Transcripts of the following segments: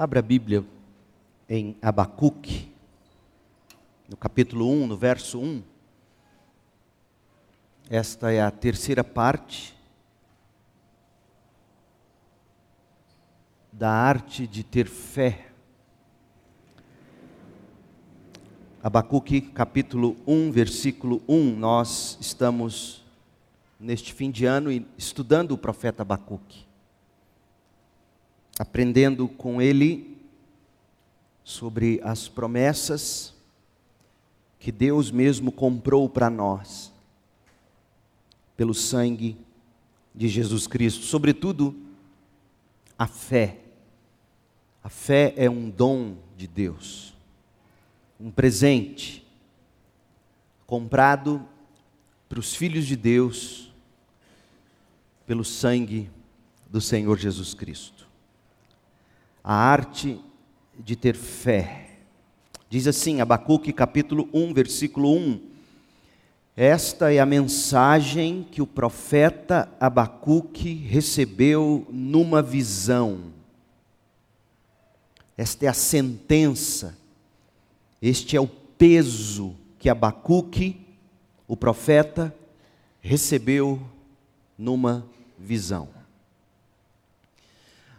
Abra a Bíblia em Abacuque, no capítulo 1, no verso 1. Esta é a terceira parte da arte de ter fé. Abacuque, capítulo 1, versículo 1. Nós estamos neste fim de ano estudando o profeta Abacuque, aprendendo com ele sobre as promessas que Deus mesmo comprou para nós, pelo sangue de Jesus Cristo, sobretudo a fé. A fé é um dom de Deus um presente comprado para os filhos de Deus pelo sangue do Senhor Jesus Cristo. A arte de ter fé. Diz assim, Abacuque capítulo 1, versículo 1. Esta é a mensagem que o profeta Abacuque recebeu numa visão. Esta é a sentença este é o peso que Abacuque, o profeta, recebeu numa visão.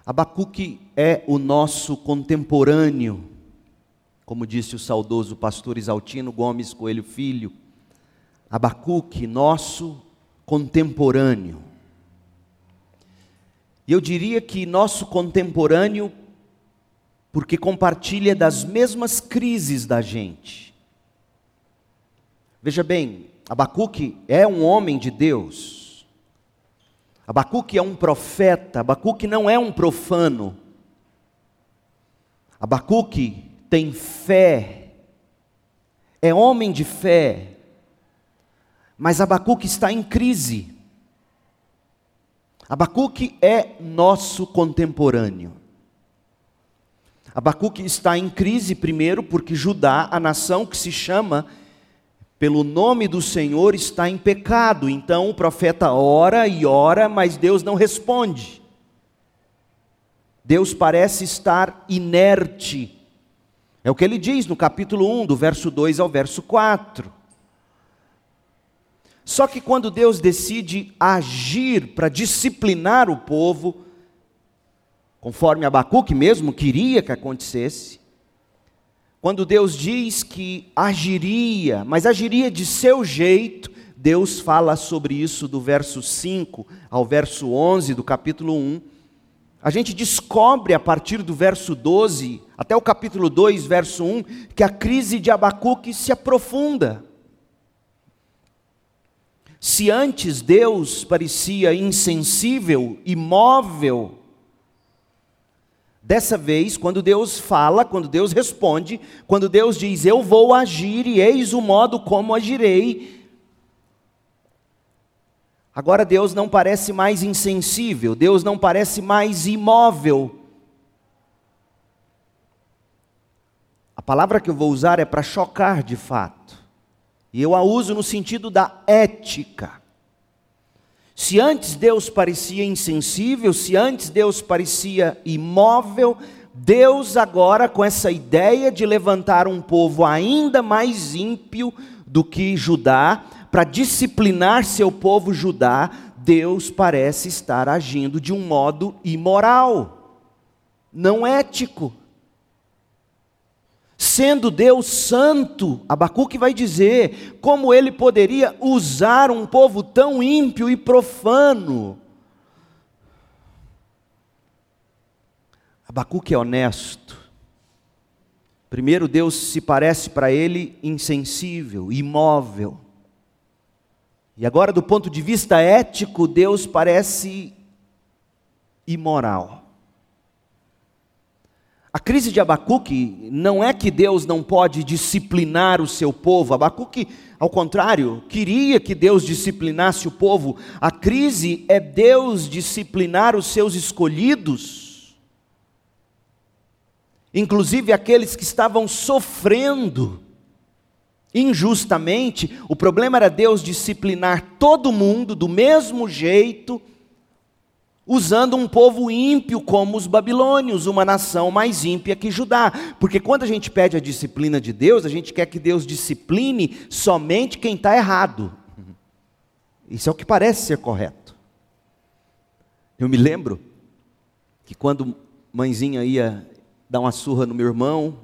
Abacuque é o nosso contemporâneo, como disse o saudoso pastor Isaltino Gomes Coelho Filho. Abacuque, nosso contemporâneo. E eu diria que nosso contemporâneo porque compartilha das mesmas crises da gente. Veja bem, Abacuque é um homem de Deus. Abacuque é um profeta, Abacuque não é um profano. Abacuque tem fé, é homem de fé, mas Abacuque está em crise. Abacuque é nosso contemporâneo. Abacuque está em crise, primeiro, porque Judá, a nação que se chama pelo nome do Senhor, está em pecado. Então o profeta ora e ora, mas Deus não responde. Deus parece estar inerte. É o que ele diz no capítulo 1, do verso 2 ao verso 4. Só que quando Deus decide agir para disciplinar o povo, conforme Abacuque mesmo queria que acontecesse, quando Deus diz que agiria, mas agiria de seu jeito, Deus fala sobre isso do verso 5 ao verso 11 do capítulo 1. A gente descobre a partir do verso 12 até o capítulo 2, verso 1, que a crise de Abacuque se aprofunda. Se antes Deus parecia insensível, imóvel, Dessa vez, quando Deus fala, quando Deus responde, quando Deus diz: Eu vou agir e eis o modo como agirei. Agora Deus não parece mais insensível, Deus não parece mais imóvel. A palavra que eu vou usar é para chocar de fato, e eu a uso no sentido da ética. Se antes Deus parecia insensível, se antes Deus parecia imóvel, Deus agora, com essa ideia de levantar um povo ainda mais ímpio do que Judá, para disciplinar seu povo Judá, Deus parece estar agindo de um modo imoral, não ético. Sendo Deus santo, Abacuque vai dizer como ele poderia usar um povo tão ímpio e profano. Abacuque é honesto. Primeiro, Deus se parece para ele insensível, imóvel. E agora, do ponto de vista ético, Deus parece imoral. A crise de Abacuque não é que Deus não pode disciplinar o seu povo. Abacuque, ao contrário, queria que Deus disciplinasse o povo. A crise é Deus disciplinar os seus escolhidos, inclusive aqueles que estavam sofrendo injustamente. O problema era Deus disciplinar todo mundo do mesmo jeito usando um povo ímpio como os babilônios, uma nação mais ímpia que Judá. Porque quando a gente pede a disciplina de Deus, a gente quer que Deus discipline somente quem está errado. Isso é o que parece ser correto. Eu me lembro que quando mãezinha ia dar uma surra no meu irmão,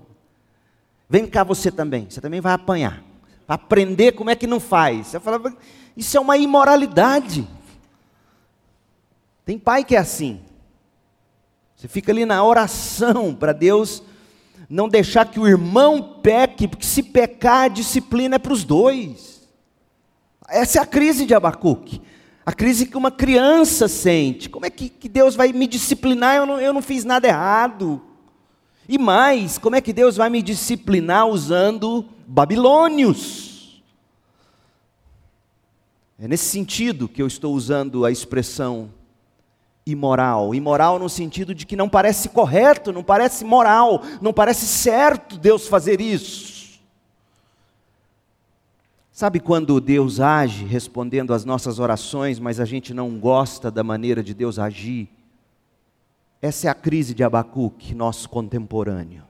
vem cá você também, você também vai apanhar. Aprender como é que não faz. Eu falava, isso é uma imoralidade. Tem pai que é assim. Você fica ali na oração para Deus não deixar que o irmão peque, porque se pecar, a disciplina é para os dois. Essa é a crise de Abacuque. A crise que uma criança sente. Como é que, que Deus vai me disciplinar? Eu não, eu não fiz nada errado. E mais, como é que Deus vai me disciplinar usando babilônios? É nesse sentido que eu estou usando a expressão imoral. Imoral no sentido de que não parece correto, não parece moral, não parece certo Deus fazer isso. Sabe quando Deus age respondendo às nossas orações, mas a gente não gosta da maneira de Deus agir? Essa é a crise de Abacuque, nosso contemporâneo.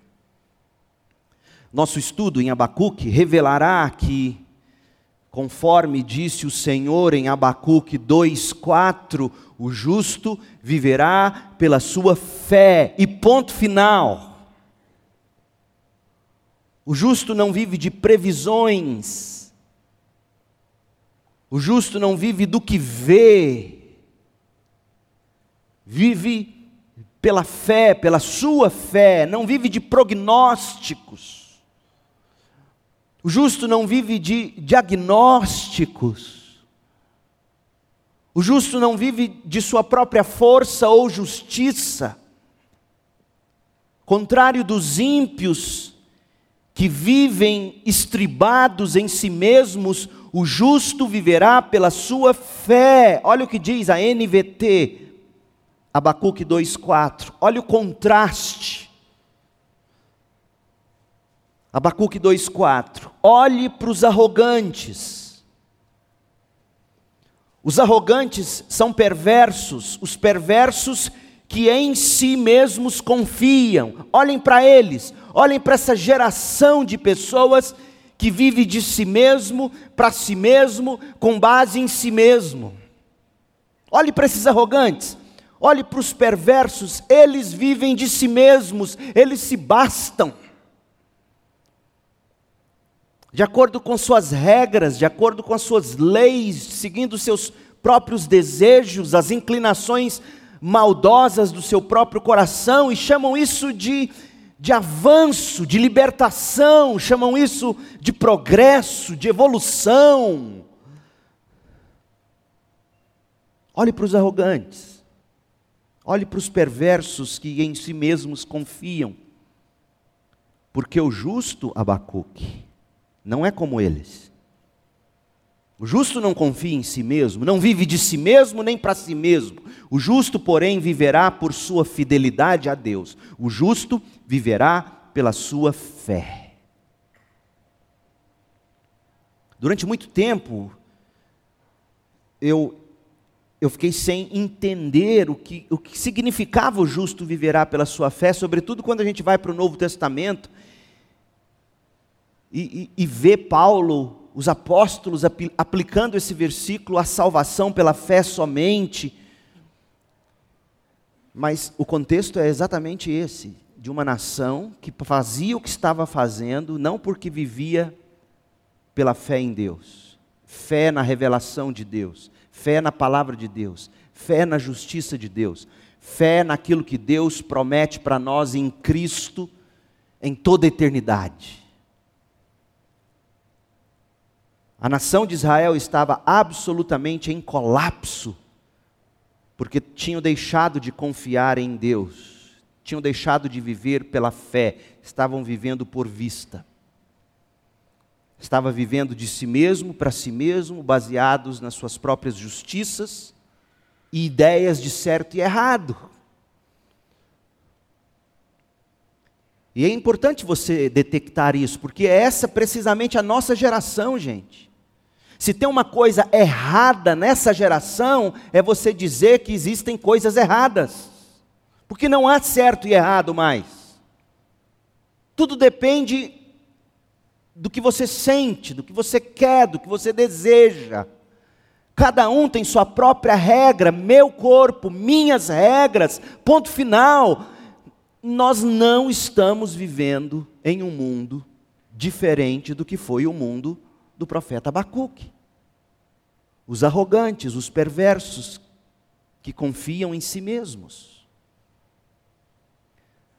Nosso estudo em Abacuque revelará que, conforme disse o Senhor em Abacuque 2,4, o justo viverá pela sua fé, e ponto final. O justo não vive de previsões, o justo não vive do que vê, vive pela fé, pela sua fé, não vive de prognósticos. O justo não vive de diagnósticos. O justo não vive de sua própria força ou justiça. Contrário dos ímpios, que vivem estribados em si mesmos, o justo viverá pela sua fé. Olha o que diz a NVT, Abacuque 2,4. Olha o contraste. Abacuque 2,4. Olhe para os arrogantes. Os arrogantes são perversos, os perversos que em si mesmos confiam. Olhem para eles, olhem para essa geração de pessoas que vive de si mesmo, para si mesmo, com base em si mesmo. Olhe para esses arrogantes. Olhe para os perversos, eles vivem de si mesmos, eles se bastam. De acordo com suas regras, de acordo com as suas leis, seguindo seus próprios desejos, as inclinações maldosas do seu próprio coração, e chamam isso de, de avanço, de libertação, chamam isso de progresso, de evolução. Olhe para os arrogantes. Olhe para os perversos que em si mesmos confiam. Porque o justo, Abacuque, não é como eles. O justo não confia em si mesmo, não vive de si mesmo nem para si mesmo. O justo, porém, viverá por sua fidelidade a Deus. O justo viverá pela sua fé. Durante muito tempo, eu eu fiquei sem entender o que, o que significava o justo viverá pela sua fé, sobretudo quando a gente vai para o Novo Testamento e, e, e vê Paulo, os apóstolos aplicando esse versículo à salvação pela fé somente. Mas o contexto é exatamente esse: de uma nação que fazia o que estava fazendo, não porque vivia pela fé em Deus, fé na revelação de Deus, fé na palavra de Deus, fé na justiça de Deus, fé naquilo que Deus promete para nós em Cristo em toda a eternidade. A nação de Israel estava absolutamente em colapso, porque tinham deixado de confiar em Deus, tinham deixado de viver pela fé, estavam vivendo por vista estava vivendo de si mesmo, para si mesmo, baseados nas suas próprias justiças e ideias de certo e errado. E é importante você detectar isso, porque é essa precisamente a nossa geração, gente. Se tem uma coisa errada nessa geração, é você dizer que existem coisas erradas. Porque não há certo e errado mais. Tudo depende do que você sente, do que você quer, do que você deseja. Cada um tem sua própria regra, meu corpo, minhas regras, ponto final. Nós não estamos vivendo em um mundo diferente do que foi o mundo do profeta Abacuque. Os arrogantes, os perversos, que confiam em si mesmos.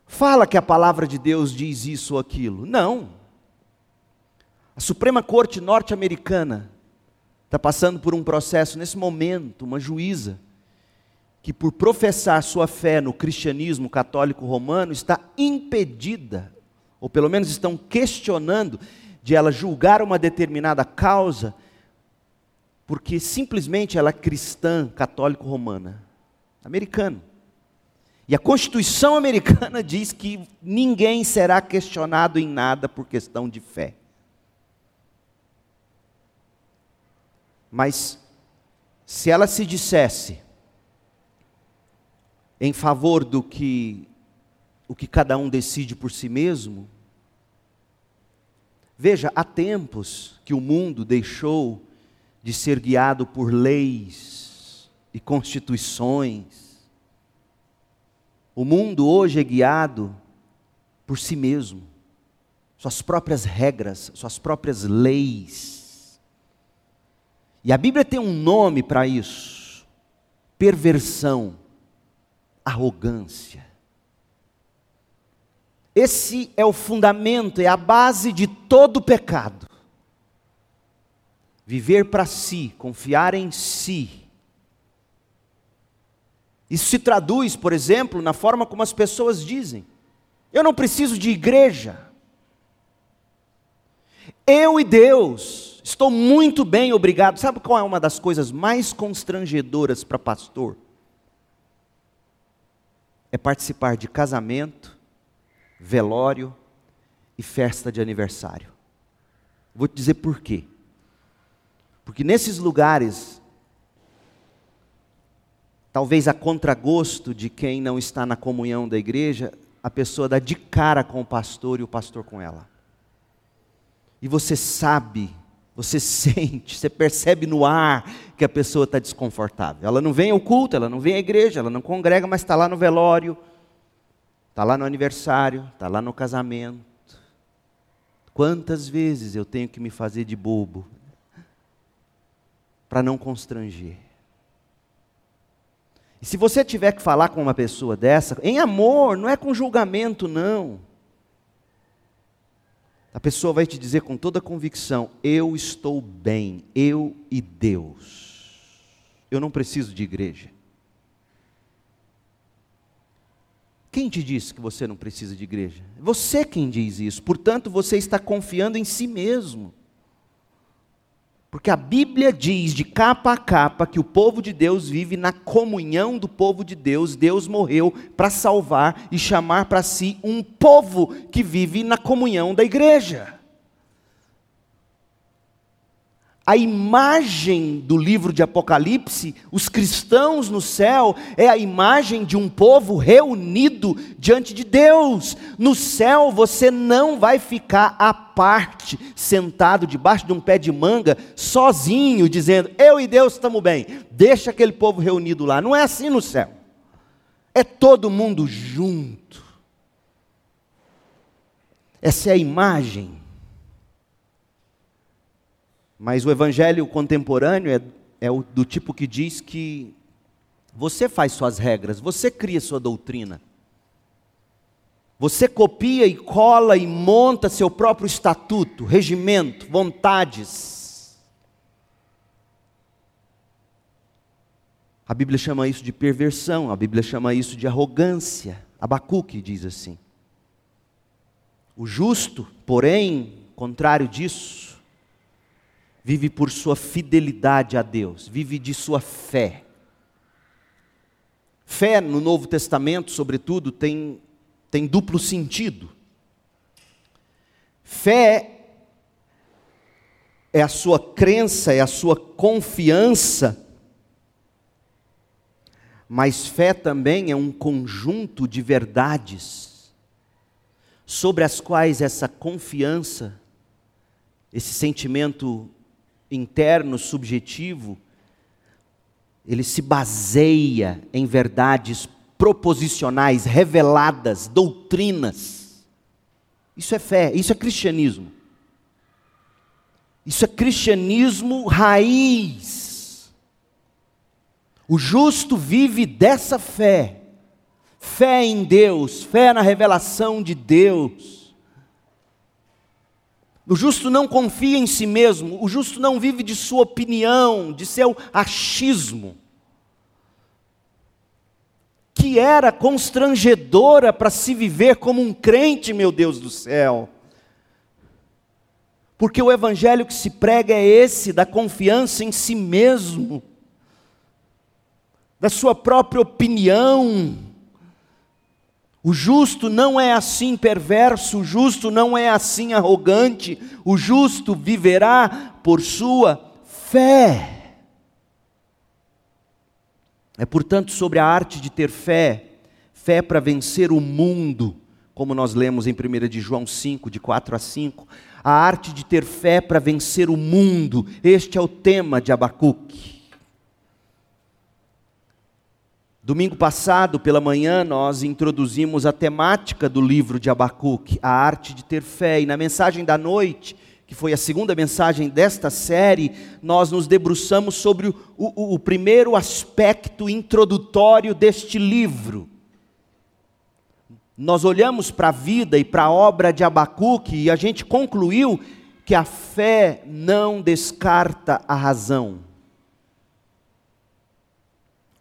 Fala que a palavra de Deus diz isso ou aquilo. Não. A Suprema Corte norte-americana está passando por um processo nesse momento, uma juíza, que por professar sua fé no cristianismo católico romano está impedida, ou pelo menos estão questionando, de ela julgar uma determinada causa, porque simplesmente ela é cristã católico-romana, americano. E a Constituição americana diz que ninguém será questionado em nada por questão de fé. Mas, se ela se dissesse em favor do que o que cada um decide por si mesmo, Veja, há tempos que o mundo deixou de ser guiado por leis e constituições. O mundo hoje é guiado por si mesmo, suas próprias regras, suas próprias leis. E a Bíblia tem um nome para isso: perversão, arrogância. Esse é o fundamento, é a base de todo pecado. Viver para si, confiar em si. Isso se traduz, por exemplo, na forma como as pessoas dizem: eu não preciso de igreja. Eu e Deus, estou muito bem, obrigado. Sabe qual é uma das coisas mais constrangedoras para pastor? É participar de casamento velório e festa de aniversário. Vou te dizer por quê. Porque nesses lugares, talvez a contragosto de quem não está na comunhão da igreja, a pessoa dá de cara com o pastor e o pastor com ela. E você sabe, você sente, você percebe no ar que a pessoa está desconfortável. Ela não vem ao culto, ela não vem à igreja, ela não congrega, mas está lá no velório, Está lá no aniversário, está lá no casamento. Quantas vezes eu tenho que me fazer de bobo para não constranger? E se você tiver que falar com uma pessoa dessa, em amor, não é com julgamento, não. A pessoa vai te dizer com toda convicção: eu estou bem, eu e Deus. Eu não preciso de igreja. Quem te disse que você não precisa de igreja? Você quem diz isso. Portanto, você está confiando em si mesmo. Porque a Bíblia diz de capa a capa que o povo de Deus vive na comunhão do povo de Deus. Deus morreu para salvar e chamar para si um povo que vive na comunhão da igreja. A imagem do livro de Apocalipse, os cristãos no céu, é a imagem de um povo reunido diante de Deus. No céu você não vai ficar à parte, sentado debaixo de um pé de manga, sozinho, dizendo: Eu e Deus estamos bem. Deixa aquele povo reunido lá. Não é assim no céu. É todo mundo junto. Essa é a imagem mas o evangelho contemporâneo é, é o, do tipo que diz que você faz suas regras, você cria sua doutrina. Você copia e cola e monta seu próprio estatuto, regimento, vontades. A Bíblia chama isso de perversão, a Bíblia chama isso de arrogância. Abacuque diz assim. O justo, porém, contrário disso, vive por sua fidelidade a Deus, vive de sua fé. Fé no Novo Testamento, sobretudo, tem, tem duplo sentido. Fé é a sua crença, é a sua confiança. Mas fé também é um conjunto de verdades sobre as quais essa confiança, esse sentimento interno, subjetivo, ele se baseia em verdades proposicionais, reveladas, doutrinas. Isso é fé, isso é cristianismo. Isso é cristianismo raiz. O justo vive dessa fé. Fé em Deus, fé na revelação de Deus. O justo não confia em si mesmo, o justo não vive de sua opinião, de seu achismo. Que era constrangedora para se viver como um crente, meu Deus do céu. Porque o evangelho que se prega é esse, da confiança em si mesmo, da sua própria opinião. O justo não é assim perverso, o justo não é assim arrogante, o justo viverá por sua fé. É portanto sobre a arte de ter fé, fé para vencer o mundo, como nós lemos em 1 de João 5, de 4 a 5 a arte de ter fé para vencer o mundo. Este é o tema de Abacuque. Domingo passado, pela manhã, nós introduzimos a temática do livro de Abacuque, a arte de ter fé. E na mensagem da noite, que foi a segunda mensagem desta série, nós nos debruçamos sobre o, o, o primeiro aspecto introdutório deste livro nós olhamos para a vida e para a obra de Abacuque e a gente concluiu que a fé não descarta a razão.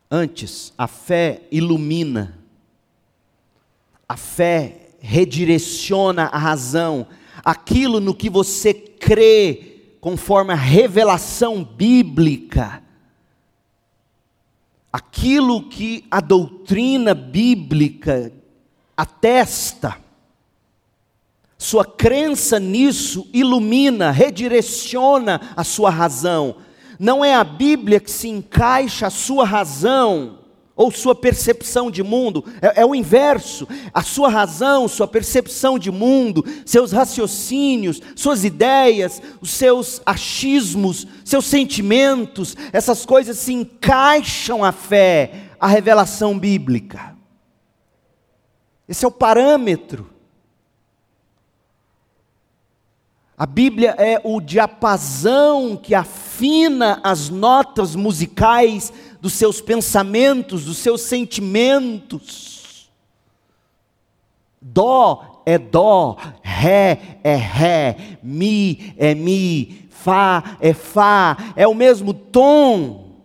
Antes, a fé ilumina, a fé redireciona a razão, aquilo no que você crê, conforme a revelação bíblica, aquilo que a doutrina bíblica atesta. Sua crença nisso ilumina, redireciona a sua razão. Não é a Bíblia que se encaixa a sua razão ou sua percepção de mundo, é, é, o inverso. A sua razão, sua percepção de mundo, seus raciocínios, suas ideias, os seus achismos, seus sentimentos, essas coisas se encaixam à fé, à revelação bíblica. Esse é o parâmetro. A Bíblia é o diapasão que afina as notas musicais dos seus pensamentos, dos seus sentimentos. Dó é dó, ré é ré, mi é mi, fá é fá, é o mesmo tom.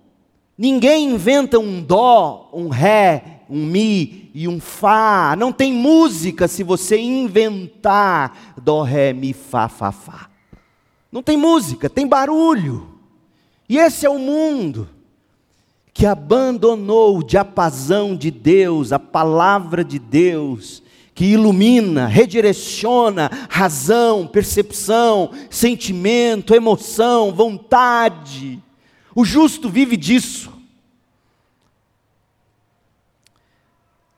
Ninguém inventa um dó, um ré, um mi e um fá. Não tem música se você inventar dó, ré, mi, fá, fá, fá. Não tem música, tem barulho. E esse é o mundo que abandonou o diapasão de Deus, a palavra de Deus, que ilumina, redireciona razão, percepção, sentimento, emoção, vontade. O justo vive disso.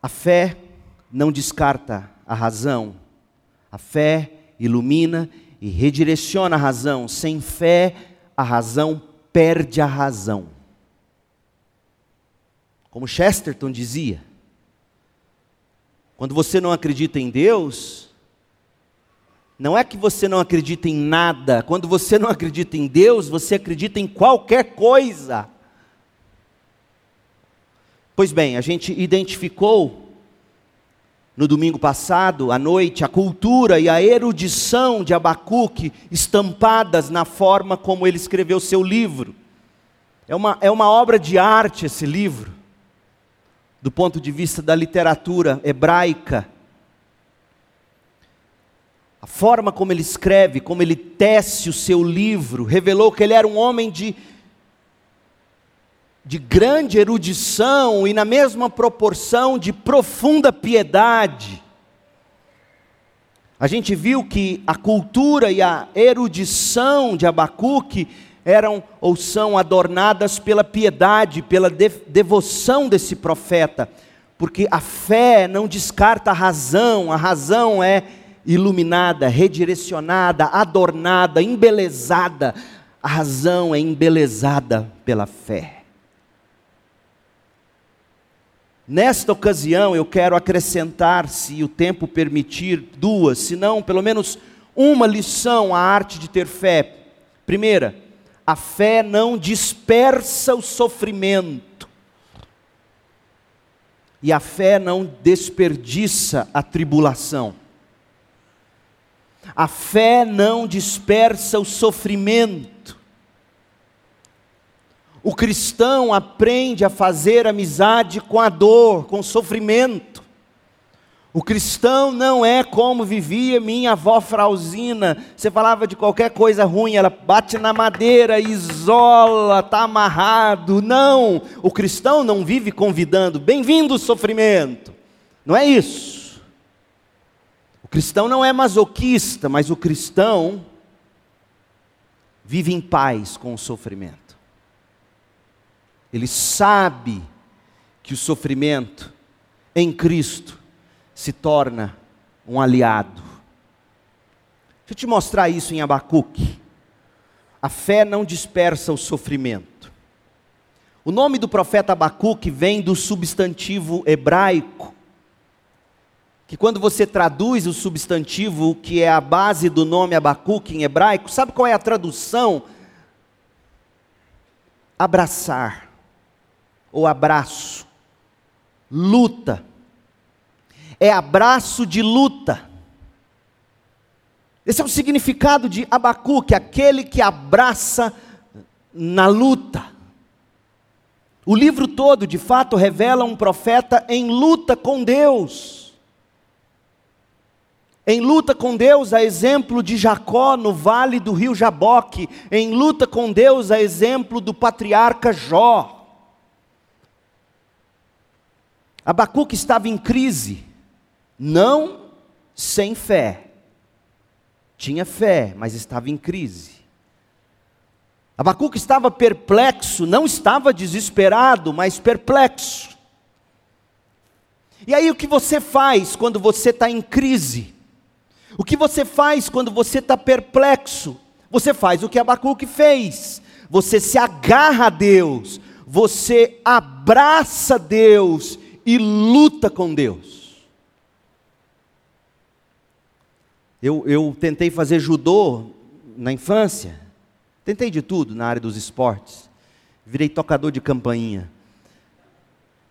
A fé não descarta a razão. A fé ilumina e redireciona a razão. Sem fé, a razão perde a razão. Como Chesterton dizia, quando você não acredita em Deus, não é que você não acredita em nada. Quando você não acredita em Deus, você acredita em qualquer coisa. Pois bem, a gente identificou no domingo passado, à noite, a cultura e a erudição de Abacuque estampadas na forma como ele escreveu seu livro. É uma, é uma obra de arte esse livro, do ponto de vista da literatura hebraica. A forma como ele escreve, como ele tece o seu livro, revelou que ele era um homem de de grande erudição e, na mesma proporção, de profunda piedade. A gente viu que a cultura e a erudição de Abacuque eram ou são adornadas pela piedade, pela devoção desse profeta, porque a fé não descarta a razão, a razão é iluminada, redirecionada, adornada, embelezada. A razão é embelezada pela fé. Nesta ocasião, eu quero acrescentar, se o tempo permitir, duas, se não, pelo menos uma lição à arte de ter fé. Primeira, a fé não dispersa o sofrimento. E a fé não desperdiça a tribulação. A fé não dispersa o sofrimento. O cristão aprende a fazer amizade com a dor, com o sofrimento. O cristão não é como vivia minha avó Frauzina. Você falava de qualquer coisa ruim, ela bate na madeira, isola, está amarrado. Não, o cristão não vive convidando, bem-vindo sofrimento. Não é isso. O cristão não é masoquista, mas o cristão vive em paz com o sofrimento. Ele sabe que o sofrimento em Cristo se torna um aliado. Deixa eu te mostrar isso em Abacuque. A fé não dispersa o sofrimento. O nome do profeta Abacuque vem do substantivo hebraico, que quando você traduz o substantivo que é a base do nome Abacuque em hebraico, sabe qual é a tradução? Abraçar ou abraço. Luta. É abraço de luta. Esse é o significado de Abacuque, aquele que abraça na luta. O livro todo, de fato, revela um profeta em luta com Deus. Em luta com Deus, a exemplo de Jacó no vale do rio Jaboque, em luta com Deus, a exemplo do patriarca Jó. Abacuque estava em crise, não sem fé. Tinha fé, mas estava em crise. Abacuque estava perplexo, não estava desesperado, mas perplexo. E aí o que você faz quando você está em crise? O que você faz quando você está perplexo? Você faz o que Abacuque fez. Você se agarra a Deus, você abraça Deus e luta com Deus. Eu, eu tentei fazer judô na infância, tentei de tudo na área dos esportes, virei tocador de campainha.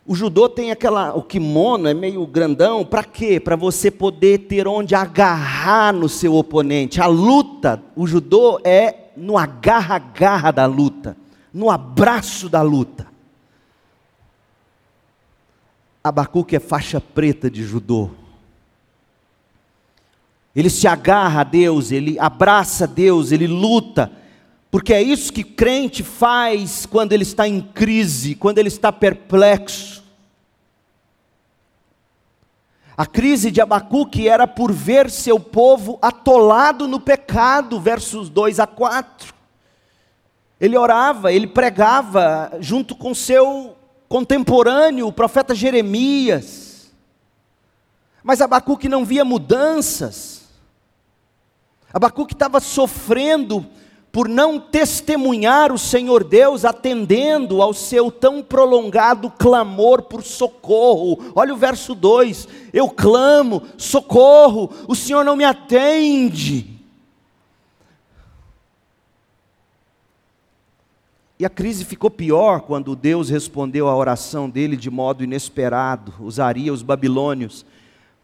O judô tem aquela, o kimono é meio grandão, para quê? Para você poder ter onde agarrar no seu oponente. A luta, o judô é no agarra-agarra da luta, no abraço da luta. Abacuque é faixa preta de judô. Ele se agarra a Deus, ele abraça Deus, ele luta, porque é isso que crente faz quando ele está em crise, quando ele está perplexo. A crise de Abacuque era por ver seu povo atolado no pecado, versos 2 a 4. Ele orava, ele pregava junto com seu contemporâneo, o profeta Jeremias. Mas Abacuque não via mudanças. Abacuque estava sofrendo por não testemunhar o Senhor Deus atendendo ao seu tão prolongado clamor por socorro. Olha o verso 2: Eu clamo, socorro, o Senhor não me atende. E a crise ficou pior quando Deus respondeu à oração dele de modo inesperado. Usaria os babilônios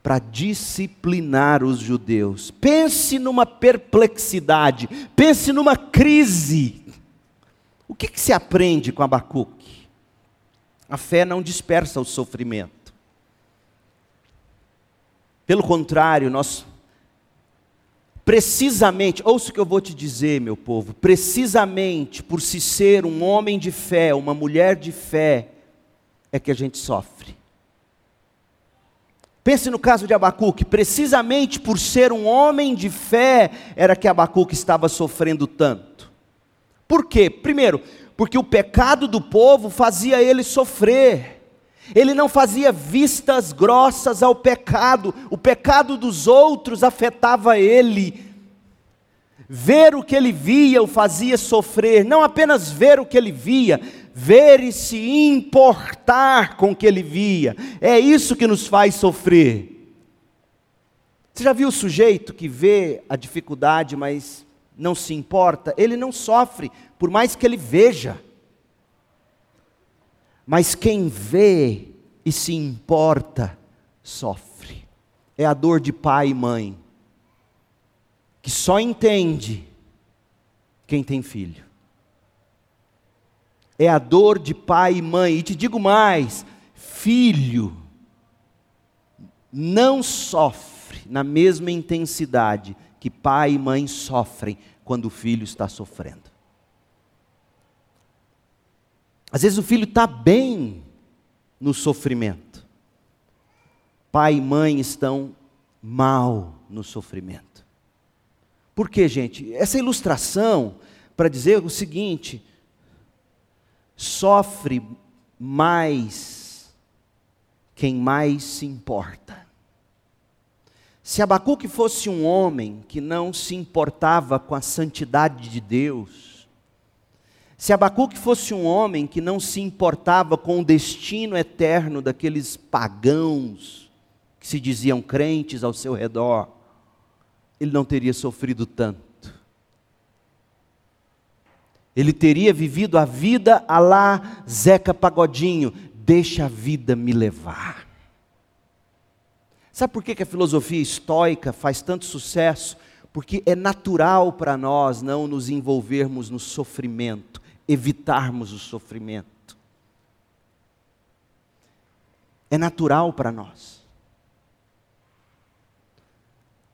para disciplinar os judeus. Pense numa perplexidade, pense numa crise. O que, que se aprende com Abacuque? A fé não dispersa o sofrimento. Pelo contrário, nós Precisamente, ouça o que eu vou te dizer, meu povo, precisamente por se ser um homem de fé, uma mulher de fé, é que a gente sofre. Pense no caso de Abacuque, precisamente por ser um homem de fé, era que Abacuque estava sofrendo tanto. Por quê? Primeiro, porque o pecado do povo fazia ele sofrer. Ele não fazia vistas grossas ao pecado, o pecado dos outros afetava ele. Ver o que ele via o fazia sofrer, não apenas ver o que ele via, ver e se importar com o que ele via. É isso que nos faz sofrer. Você já viu o sujeito que vê a dificuldade, mas não se importa? Ele não sofre, por mais que ele veja. Mas quem vê e se importa, sofre. É a dor de pai e mãe, que só entende quem tem filho. É a dor de pai e mãe, e te digo mais: filho não sofre na mesma intensidade que pai e mãe sofrem quando o filho está sofrendo. Às vezes o filho está bem no sofrimento. Pai e mãe estão mal no sofrimento. Por quê, gente? Essa ilustração para dizer o seguinte: sofre mais quem mais se importa. Se Abacuque fosse um homem que não se importava com a santidade de Deus, se Abacuque fosse um homem que não se importava com o destino eterno daqueles pagãos que se diziam crentes ao seu redor, ele não teria sofrido tanto. Ele teria vivido a vida a lá Zeca Pagodinho, deixa a vida me levar. Sabe por que a filosofia estoica faz tanto sucesso? Porque é natural para nós não nos envolvermos no sofrimento evitarmos o sofrimento. É natural para nós.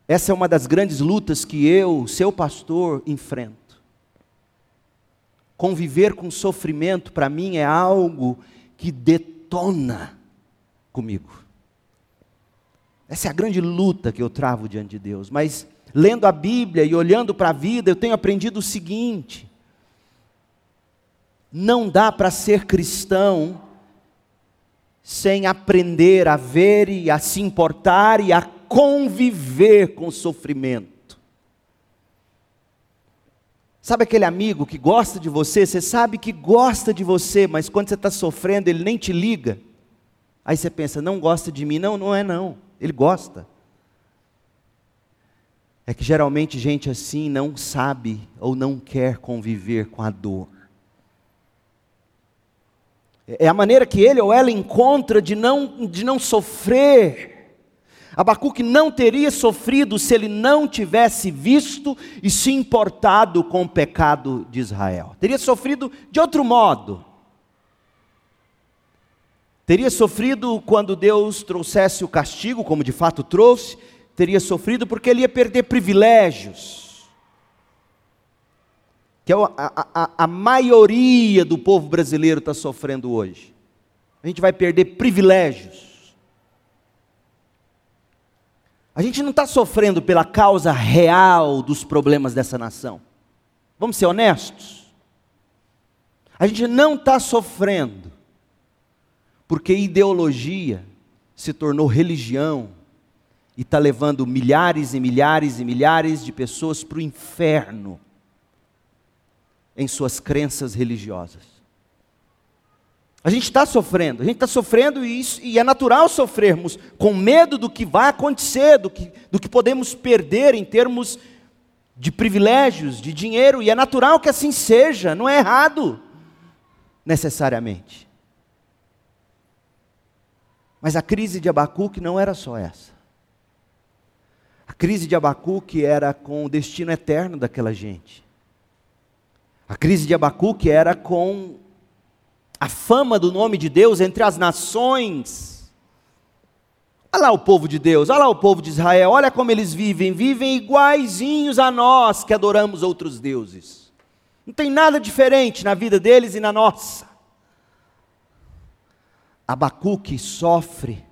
Essa é uma das grandes lutas que eu, seu pastor, enfrento. Conviver com sofrimento, para mim, é algo que detona comigo. Essa é a grande luta que eu travo diante de Deus. Mas, lendo a Bíblia e olhando para a vida, eu tenho aprendido o seguinte: não dá para ser cristão sem aprender a ver e a se importar e a conviver com o sofrimento. Sabe aquele amigo que gosta de você, você sabe que gosta de você, mas quando você está sofrendo, ele nem te liga. Aí você pensa, não gosta de mim. Não, não é não. Ele gosta. É que geralmente gente assim não sabe ou não quer conviver com a dor. É a maneira que ele ou ela encontra de não, de não sofrer. Abacuque não teria sofrido se ele não tivesse visto e se importado com o pecado de Israel. Teria sofrido de outro modo. Teria sofrido quando Deus trouxesse o castigo, como de fato trouxe, teria sofrido porque ele ia perder privilégios que é a, a, a maioria do povo brasileiro está sofrendo hoje. A gente vai perder privilégios. A gente não está sofrendo pela causa real dos problemas dessa nação. Vamos ser honestos. A gente não está sofrendo porque ideologia se tornou religião e está levando milhares e milhares e milhares de pessoas para o inferno em suas crenças religiosas. A gente está sofrendo, a gente está sofrendo e, isso, e é natural sofrermos com medo do que vai acontecer, do que, do que podemos perder em termos de privilégios, de dinheiro, e é natural que assim seja, não é errado, necessariamente. Mas a crise de Abacuque não era só essa. A crise de Abacuque era com o destino eterno daquela gente. A crise de Abacuque era com a fama do nome de Deus entre as nações. Olha lá o povo de Deus, olha lá o povo de Israel, olha como eles vivem, vivem iguaizinhos a nós que adoramos outros deuses. Não tem nada diferente na vida deles e na nossa. Abacuque sofre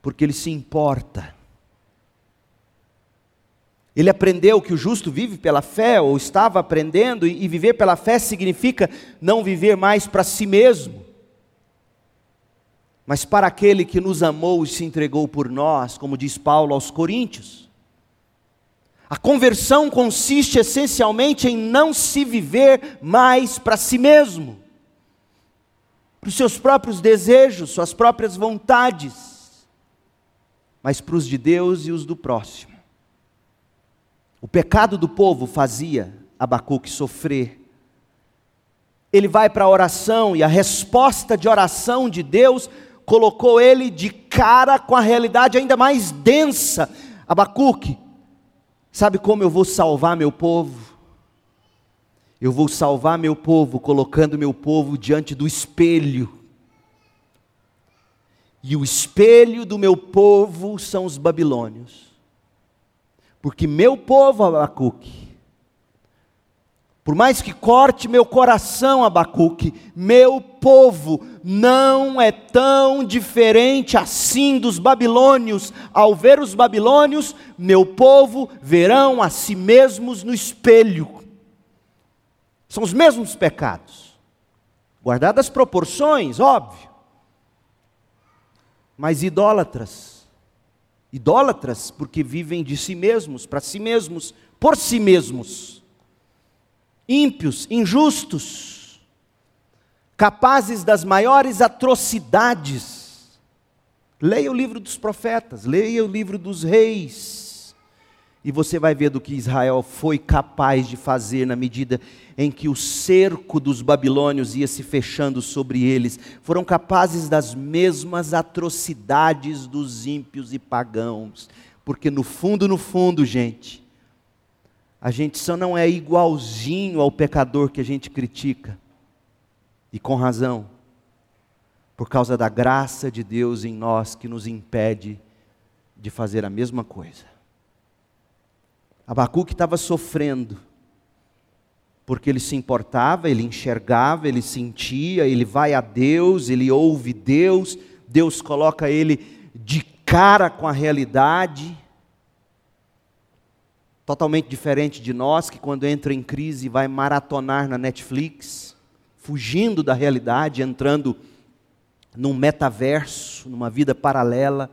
porque ele se importa. Ele aprendeu que o justo vive pela fé, ou estava aprendendo, e viver pela fé significa não viver mais para si mesmo, mas para aquele que nos amou e se entregou por nós, como diz Paulo aos Coríntios. A conversão consiste essencialmente em não se viver mais para si mesmo, para os seus próprios desejos, suas próprias vontades, mas para os de Deus e os do próximo. O pecado do povo fazia Abacuque sofrer. Ele vai para a oração e a resposta de oração de Deus colocou ele de cara com a realidade ainda mais densa. Abacuque, sabe como eu vou salvar meu povo? Eu vou salvar meu povo colocando meu povo diante do espelho. E o espelho do meu povo são os babilônios. Porque meu povo, Abacuque, por mais que corte meu coração, Abacuque, meu povo não é tão diferente assim dos babilônios. Ao ver os babilônios, meu povo verão a si mesmos no espelho. São os mesmos pecados, guardadas as proporções, óbvio. Mas idólatras, idólatras, porque vivem de si mesmos, para si mesmos, por si mesmos. Ímpios, injustos, capazes das maiores atrocidades. Leia o livro dos profetas, leia o livro dos reis e você vai ver do que Israel foi capaz de fazer na medida em que o cerco dos babilônios ia se fechando sobre eles. Foram capazes das mesmas atrocidades dos ímpios e pagãos. Porque no fundo, no fundo, gente, a gente só não é igualzinho ao pecador que a gente critica. E com razão. Por causa da graça de Deus em nós que nos impede de fazer a mesma coisa. Abacuque estava sofrendo, porque ele se importava, ele enxergava, ele sentia, ele vai a Deus, ele ouve Deus, Deus coloca ele de cara com a realidade. Totalmente diferente de nós, que quando entra em crise vai maratonar na Netflix, fugindo da realidade, entrando num metaverso, numa vida paralela,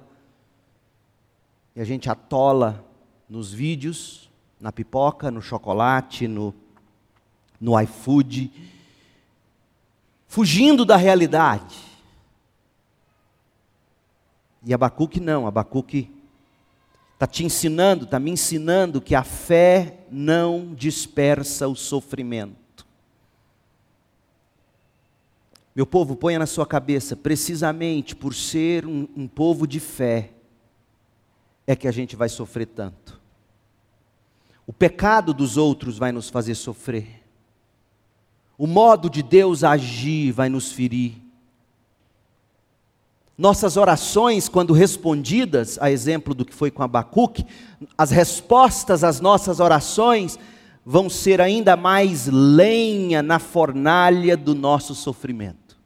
e a gente atola nos vídeos, na pipoca, no chocolate, no, no iFood, fugindo da realidade. E Abacuque não, Abacuque está te ensinando, está me ensinando que a fé não dispersa o sofrimento. Meu povo, ponha na sua cabeça, precisamente por ser um, um povo de fé, é que a gente vai sofrer tanto. O pecado dos outros vai nos fazer sofrer. O modo de Deus agir vai nos ferir. Nossas orações, quando respondidas, a exemplo do que foi com Abacuque, as respostas às nossas orações vão ser ainda mais lenha na fornalha do nosso sofrimento.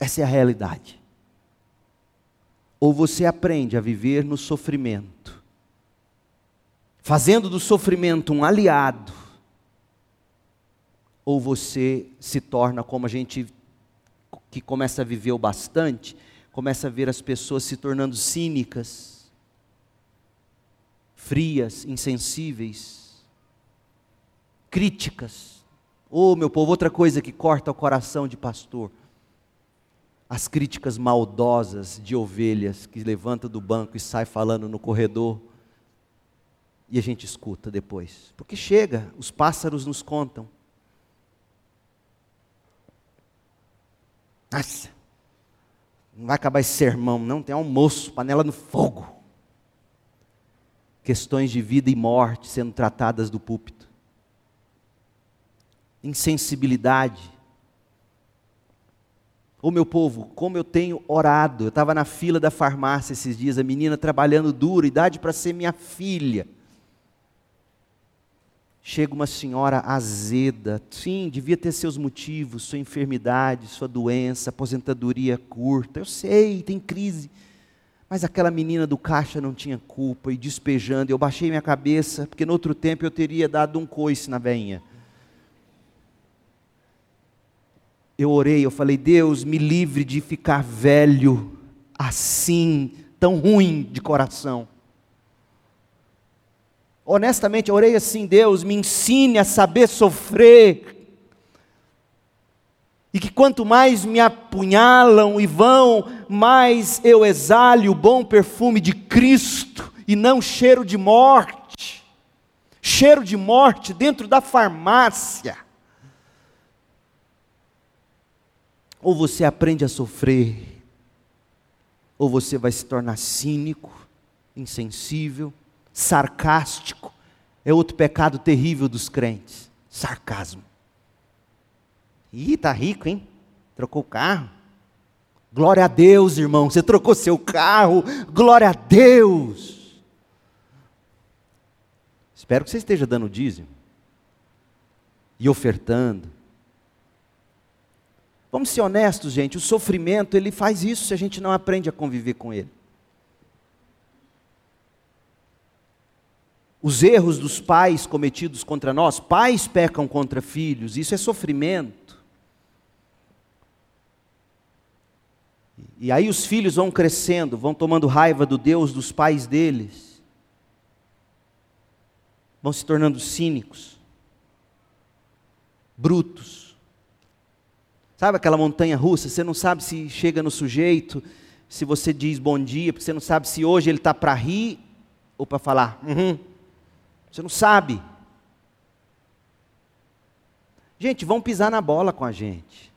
Essa é a realidade. Ou você aprende a viver no sofrimento, fazendo do sofrimento um aliado, ou você se torna como a gente que começa a viver o bastante, começa a ver as pessoas se tornando cínicas, frias, insensíveis, críticas. Oh, meu povo, outra coisa que corta o coração de pastor. As críticas maldosas de ovelhas que levanta do banco e sai falando no corredor e a gente escuta depois. Porque chega, os pássaros nos contam. Nossa, não vai acabar esse sermão, não. Tem almoço, panela no fogo. Questões de vida e morte sendo tratadas do púlpito. Insensibilidade. Ô meu povo, como eu tenho orado. Eu estava na fila da farmácia esses dias, a menina trabalhando duro, idade para ser minha filha. Chega uma senhora azeda, sim, devia ter seus motivos, sua enfermidade, sua doença, aposentadoria curta, eu sei, tem crise. Mas aquela menina do caixa não tinha culpa e despejando, eu baixei minha cabeça, porque no outro tempo eu teria dado um coice na veinha. Eu orei, eu falei: Deus, me livre de ficar velho assim, tão ruim de coração. Honestamente, orei assim: Deus, me ensine a saber sofrer e que quanto mais me apunhalam e vão, mais eu exale o bom perfume de Cristo e não cheiro de morte. Cheiro de morte dentro da farmácia. Ou você aprende a sofrer, ou você vai se tornar cínico, insensível, sarcástico. É outro pecado terrível dos crentes: sarcasmo. Ih, tá rico, hein? Trocou o carro. Glória a Deus, irmão. Você trocou seu carro. Glória a Deus. Espero que você esteja dando dízimo e ofertando. Vamos ser honestos, gente. O sofrimento ele faz isso se a gente não aprende a conviver com ele. Os erros dos pais cometidos contra nós, pais pecam contra filhos, isso é sofrimento. E aí os filhos vão crescendo, vão tomando raiva do Deus dos pais deles, vão se tornando cínicos, brutos. Sabe aquela montanha russa? Você não sabe se chega no sujeito, se você diz bom dia, porque você não sabe se hoje ele está para rir ou para falar. Uhum. Você não sabe. Gente, vão pisar na bola com a gente,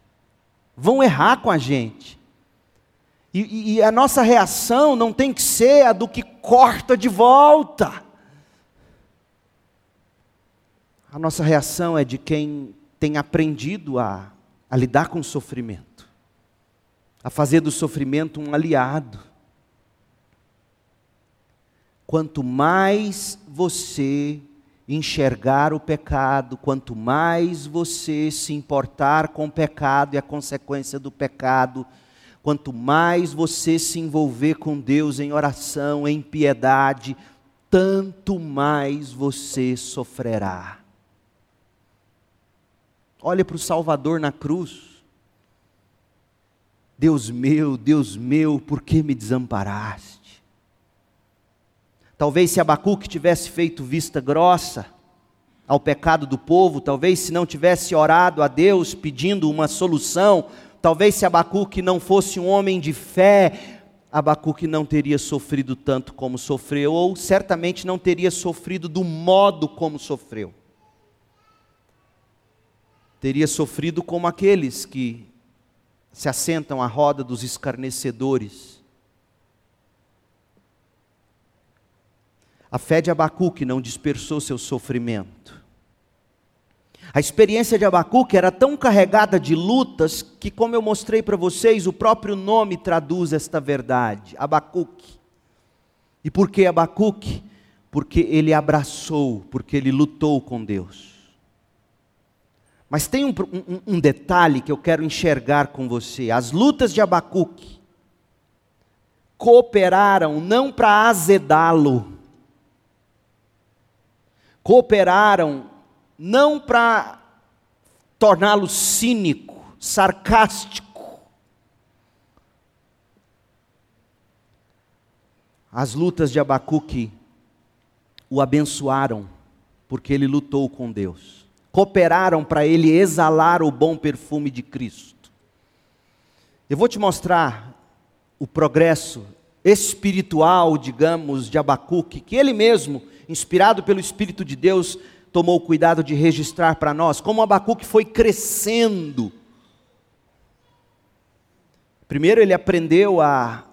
vão errar com a gente. E, e, a nossa reação não tem que ser a do que corta de volta. A nossa reação é de quem tem aprendido a, a lidar com o sofrimento, a fazer do sofrimento um aliado. Quanto mais você enxergar o pecado, quanto mais você se importar com o pecado e a consequência do pecado, Quanto mais você se envolver com Deus em oração, em piedade, tanto mais você sofrerá. Olha para o Salvador na cruz. Deus meu, Deus meu, por que me desamparaste? Talvez se Abacuque tivesse feito vista grossa ao pecado do povo, talvez se não tivesse orado a Deus pedindo uma solução, Talvez se Abacuque não fosse um homem de fé, Abacuque não teria sofrido tanto como sofreu, ou certamente não teria sofrido do modo como sofreu. Teria sofrido como aqueles que se assentam à roda dos escarnecedores. A fé de Abacuque não dispersou seu sofrimento. A experiência de Abacuque era tão carregada de lutas que, como eu mostrei para vocês, o próprio nome traduz esta verdade: Abacuque. E por que Abacuque? Porque ele abraçou, porque ele lutou com Deus. Mas tem um, um, um detalhe que eu quero enxergar com você: as lutas de Abacuque cooperaram não para azedá-lo, cooperaram não para torná-lo cínico, sarcástico. As lutas de Abacuque o abençoaram, porque ele lutou com Deus. Cooperaram para ele exalar o bom perfume de Cristo. Eu vou te mostrar o progresso espiritual, digamos, de Abacuque, que ele mesmo, inspirado pelo Espírito de Deus, tomou o cuidado de registrar para nós, como Abacuque foi crescendo. Primeiro ele aprendeu a,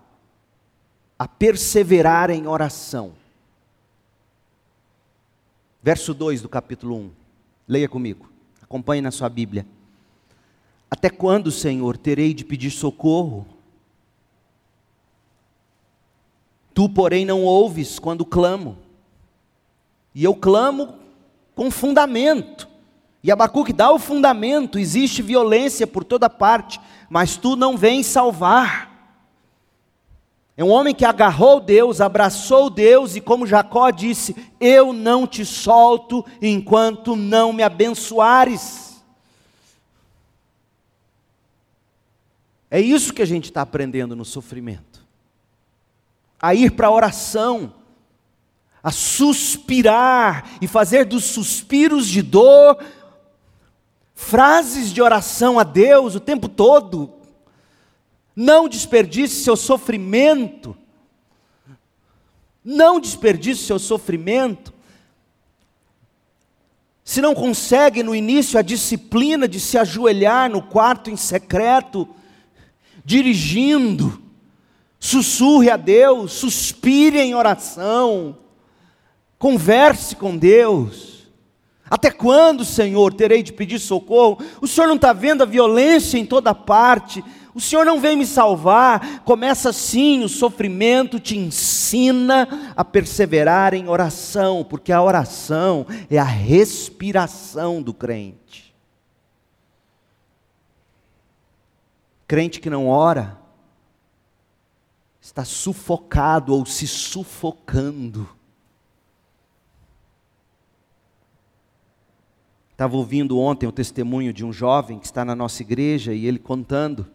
a perseverar em oração. Verso 2 do capítulo 1. Leia comigo. Acompanhe na sua Bíblia. Até quando, Senhor, terei de pedir socorro? Tu, porém, não ouves quando clamo. E eu clamo com fundamento. E Abacuque dá o fundamento: existe violência por toda parte, mas tu não vens salvar. É um homem que agarrou Deus, abraçou Deus e, como Jacó disse, eu não te solto enquanto não me abençoares. É isso que a gente está aprendendo no sofrimento. A ir para a oração, a suspirar e fazer dos suspiros de dor frases de oração a Deus o tempo todo. Não desperdice seu sofrimento. Não desperdice seu sofrimento. Se não consegue no início a disciplina de se ajoelhar no quarto em secreto, dirigindo, sussurre a Deus, suspire em oração, converse com Deus. Até quando, Senhor, terei de pedir socorro? O Senhor não está vendo a violência em toda parte, o Senhor não vem me salvar. Começa assim: o sofrimento te ensina a perseverar em oração, porque a oração é a respiração do crente. Crente que não ora, está sufocado ou se sufocando. Estava ouvindo ontem o testemunho de um jovem que está na nossa igreja e ele contando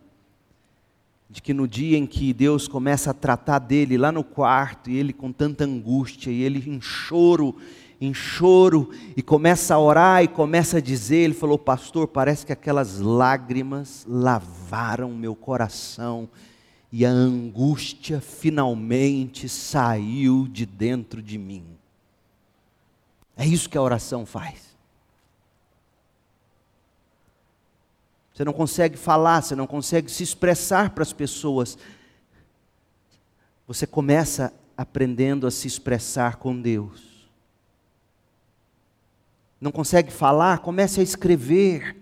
de que no dia em que Deus começa a tratar dele lá no quarto, e ele com tanta angústia, e ele em choro, em choro, e começa a orar e começa a dizer, ele falou, pastor, parece que aquelas lágrimas lavaram meu coração, e a angústia finalmente saiu de dentro de mim. É isso que a oração faz. Você não consegue falar, você não consegue se expressar para as pessoas. Você começa aprendendo a se expressar com Deus. Não consegue falar? Comece a escrever.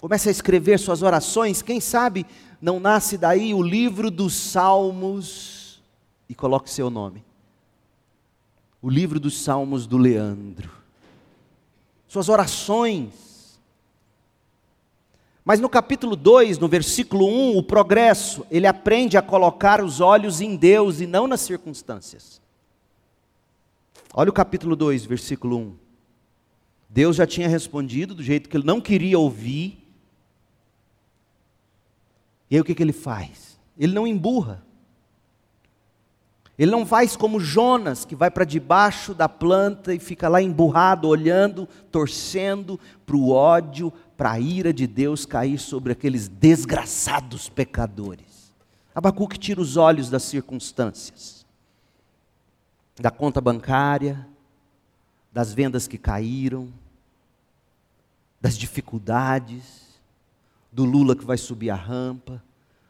Comece a escrever suas orações. Quem sabe não nasce daí o livro dos Salmos e coloque seu nome. O livro dos Salmos do Leandro. Suas orações mas no capítulo 2, no versículo 1, o progresso, ele aprende a colocar os olhos em Deus e não nas circunstâncias. Olha o capítulo 2, versículo 1. Deus já tinha respondido do jeito que ele não queria ouvir. E aí o que, que ele faz? Ele não emburra. Ele não faz como Jonas, que vai para debaixo da planta e fica lá emburrado, olhando, torcendo para o ódio, para a ira de Deus cair sobre aqueles desgraçados pecadores. Abacuque tira os olhos das circunstâncias, da conta bancária, das vendas que caíram, das dificuldades, do Lula que vai subir a rampa,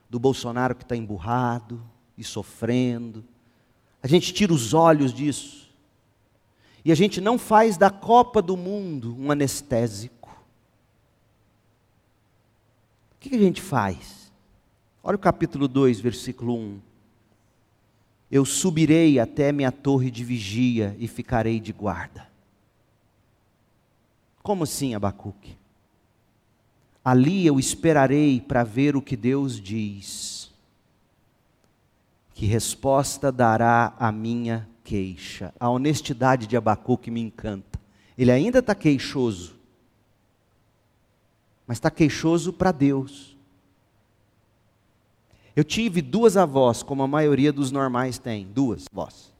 do Bolsonaro que está emburrado e sofrendo. A gente tira os olhos disso. E a gente não faz da Copa do Mundo um anestésico. Que, a gente faz? Olha o capítulo 2, versículo 1. Eu subirei até minha torre de vigia e ficarei de guarda. Como assim, Abacuque? Ali eu esperarei para ver o que Deus diz. Que resposta dará a minha queixa? A honestidade de Abacuque me encanta. Ele ainda está queixoso, mas está queixoso para Deus. Eu tive duas avós, como a maioria dos normais tem, duas avós.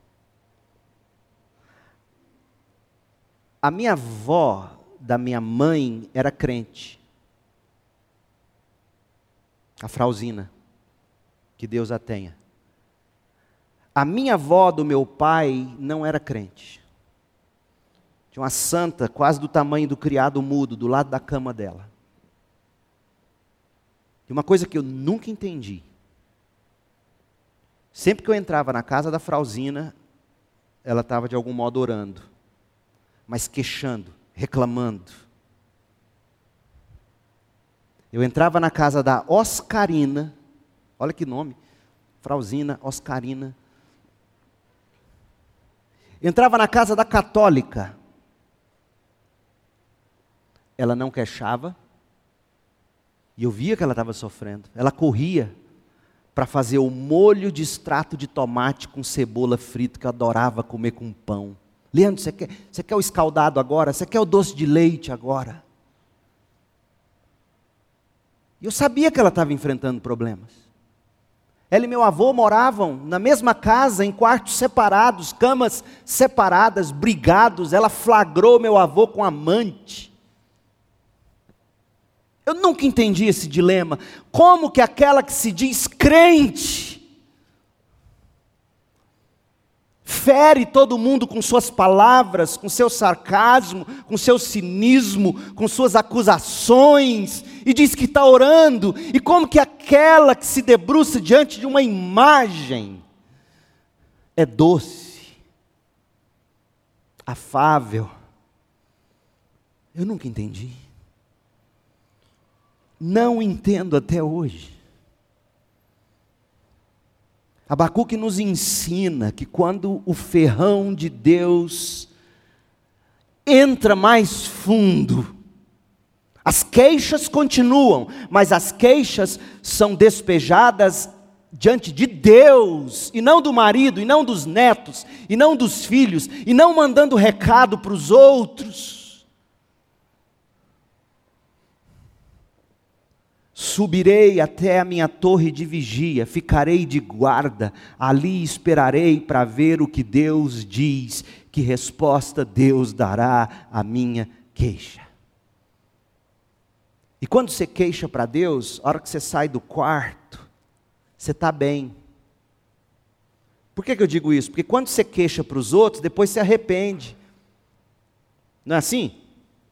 A minha avó da minha mãe era crente. A Frauzina, que Deus a tenha. A minha avó do meu pai não era crente. Tinha uma santa, quase do tamanho do criado mudo, do lado da cama dela. E uma coisa que eu nunca entendi. Sempre que eu entrava na casa da Frauzina, ela estava de algum modo orando, mas queixando, reclamando. Eu entrava na casa da Oscarina, olha que nome, Frauzina, Oscarina. Entrava na casa da católica. Ela não queixava, e eu via que ela estava sofrendo. Ela corria para fazer o molho de extrato de tomate com cebola frita que eu adorava comer com pão. Leandro, você quer, você quer o escaldado agora? Você quer o doce de leite agora? E eu sabia que ela estava enfrentando problemas. Ela e meu avô moravam na mesma casa, em quartos separados, camas separadas, brigados. Ela flagrou meu avô com amante. Eu nunca entendi esse dilema. Como que aquela que se diz crente fere todo mundo com suas palavras, com seu sarcasmo, com seu cinismo, com suas acusações, e diz que está orando, e como que aquela que se debruça diante de uma imagem é doce, afável. Eu nunca entendi. Não entendo até hoje. Abacuque nos ensina que quando o ferrão de Deus entra mais fundo, as queixas continuam, mas as queixas são despejadas diante de Deus, e não do marido, e não dos netos, e não dos filhos, e não mandando recado para os outros. Subirei até a minha torre de vigia, ficarei de guarda, ali esperarei para ver o que Deus diz, que resposta Deus dará à minha queixa. E quando você queixa para Deus, a hora que você sai do quarto, você está bem. Por que, que eu digo isso? Porque quando você queixa para os outros, depois se arrepende. Não é assim?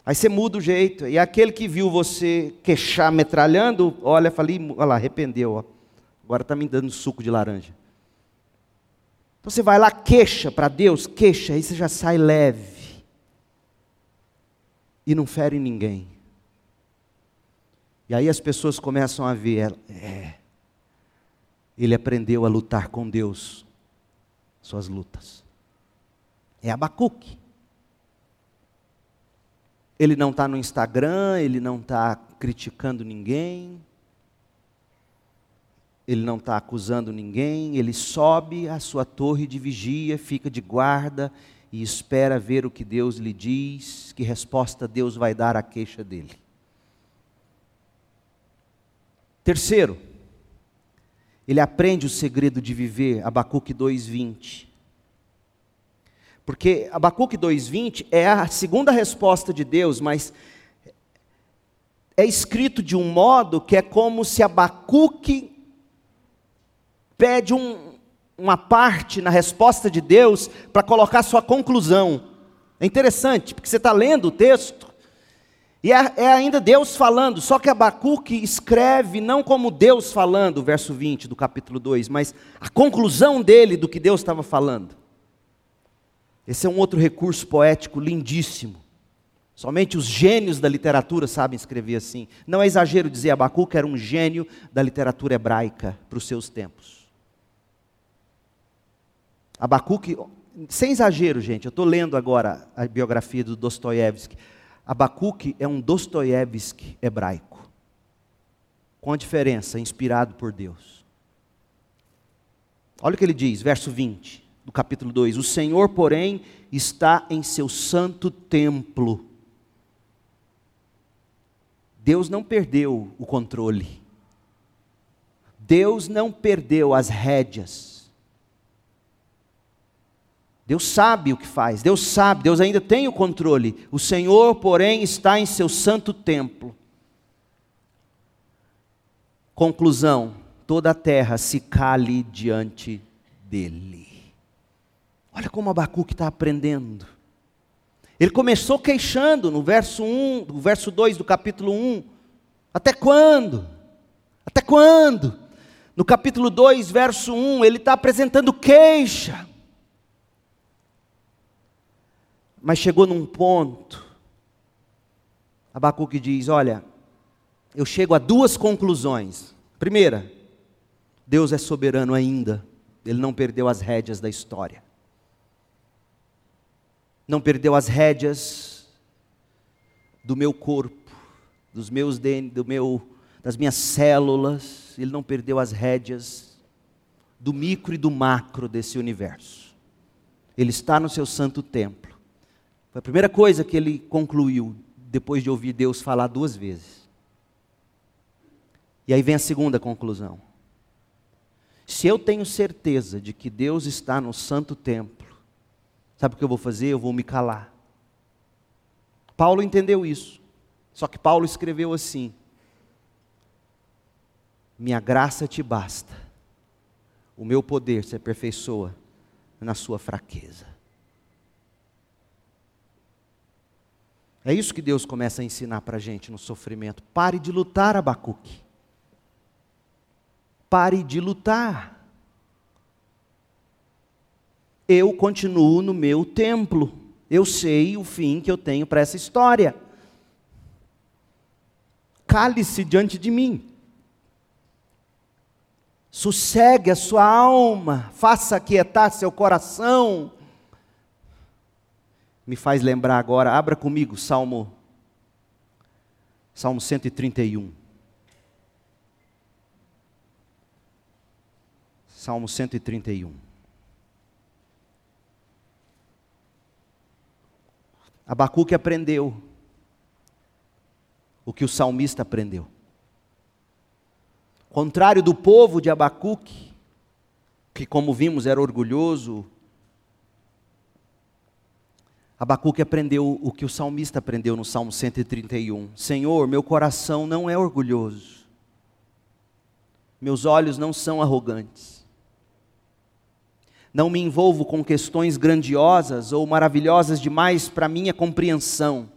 Aí você muda o jeito. E aquele que viu você queixar metralhando, olha, falei, olha lá, arrependeu. Ó. Agora está me dando suco de laranja. Então você vai lá, queixa para Deus, queixa, aí você já sai leve. E não fere ninguém. E aí as pessoas começam a ver, é, ele aprendeu a lutar com Deus, suas lutas. É Abacuque. Ele não está no Instagram, ele não está criticando ninguém, ele não está acusando ninguém, ele sobe a sua torre de vigia, fica de guarda e espera ver o que Deus lhe diz, que resposta Deus vai dar à queixa dele. Terceiro, ele aprende o segredo de viver, Abacuque 2,20. Porque Abacuque 2,20 é a segunda resposta de Deus, mas é escrito de um modo que é como se Abacuque pede um, uma parte na resposta de Deus para colocar sua conclusão. É interessante, porque você está lendo o texto, e é, é, ainda Deus falando, só que Abacuque escreve não como Deus falando, verso 20 do capítulo 2, mas a conclusão dele do que Deus estava falando. Esse é um outro recurso poético lindíssimo. Somente os gênios da literatura sabem escrever assim. Não é exagero dizer Abacuque era um gênio da literatura hebraica para os seus tempos. Abacuque, sem exagero, gente, eu estou lendo agora a biografia do Dostoiévski. Abacuque é um Dostoiévski hebraico. Com a diferença, inspirado por Deus. Olha o que ele diz, verso 20 do capítulo 2: O Senhor, porém, está em seu santo templo. Deus não perdeu o controle. Deus não perdeu as rédeas. Deus sabe o que faz, Deus sabe, Deus ainda tem o controle. O Senhor, porém, está em seu santo templo. Conclusão: toda a terra se cale diante dele. Olha como Abacuque está aprendendo. Ele começou queixando no verso 1, no verso 2 do capítulo 1. Até quando? Até quando? No capítulo 2, verso 1, ele está apresentando queixa. Mas chegou num ponto, Abacuque diz: Olha, eu chego a duas conclusões. Primeira, Deus é soberano ainda, ele não perdeu as rédeas da história não perdeu as rédeas do meu corpo, dos meus do meu, das minhas células, ele não perdeu as rédeas do micro e do macro desse universo. Ele está no seu santo templo. Foi a primeira coisa que ele concluiu depois de ouvir Deus falar duas vezes. E aí vem a segunda conclusão. Se eu tenho certeza de que Deus está no santo templo, sabe o que eu vou fazer? Eu vou me calar. Paulo entendeu isso. Só que Paulo escreveu assim: Minha graça te basta, o meu poder se aperfeiçoa na sua fraqueza. É isso que Deus começa a ensinar para a gente no sofrimento. Pare de lutar, Abacuque. Pare de lutar. Eu continuo no meu templo. Eu sei o fim que eu tenho para essa história. Cale-se diante de mim. Sossegue a sua alma, faça aquietar seu coração. Me faz lembrar agora, abra comigo Salmo Salmo 131. Salmo 131. Abacuque aprendeu o que o salmista aprendeu. Contrário do povo de Abacuque, que, como vimos, era orgulhoso, Abacuque aprendeu o que o salmista aprendeu no Salmo 131. Senhor, meu coração não é orgulhoso, meus olhos não são arrogantes não me envolvo com questões grandiosas ou maravilhosas demais para minha compreensão.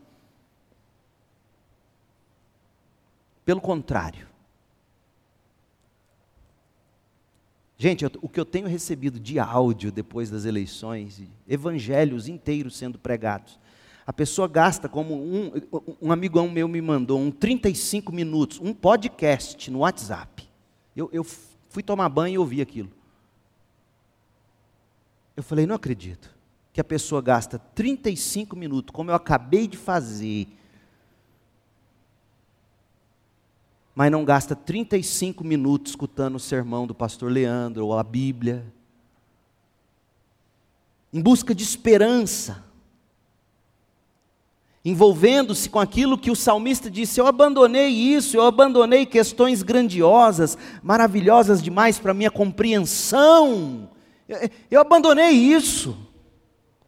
Pelo contrário. Gente, eu, o que eu tenho recebido de áudio depois das eleições, evangelhos inteiros sendo pregados, a pessoa gasta, como um, um amigão meu me mandou, um 35 minutos, um podcast no WhatsApp. Eu, eu fui tomar banho e ouvi aquilo. Eu falei, não acredito que a pessoa gasta 35 minutos, como eu acabei de fazer, mas não gasta 35 minutos escutando o sermão do pastor Leandro ou a Bíblia, em busca de esperança, envolvendo-se com aquilo que o salmista disse: Eu abandonei isso, eu abandonei questões grandiosas, maravilhosas demais para minha compreensão eu abandonei isso.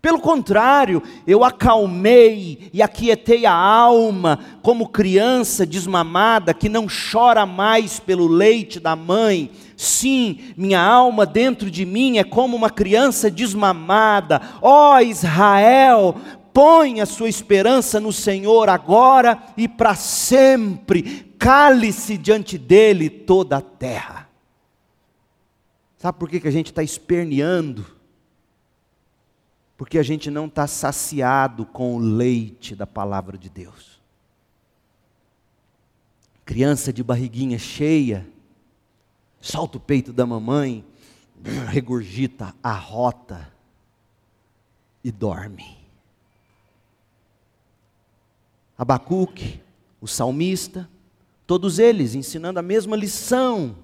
Pelo contrário, eu acalmei e aquietei a alma, como criança desmamada que não chora mais pelo leite da mãe. Sim, minha alma dentro de mim é como uma criança desmamada. Ó oh, Israel, põe a sua esperança no Senhor agora e para sempre. Cale-se diante dele toda a terra. Sabe por que, que a gente está esperneando? Porque a gente não está saciado com o leite da palavra de Deus. Criança de barriguinha cheia, solta o peito da mamãe, regurgita a rota e dorme. Abacuque, o salmista, todos eles ensinando a mesma lição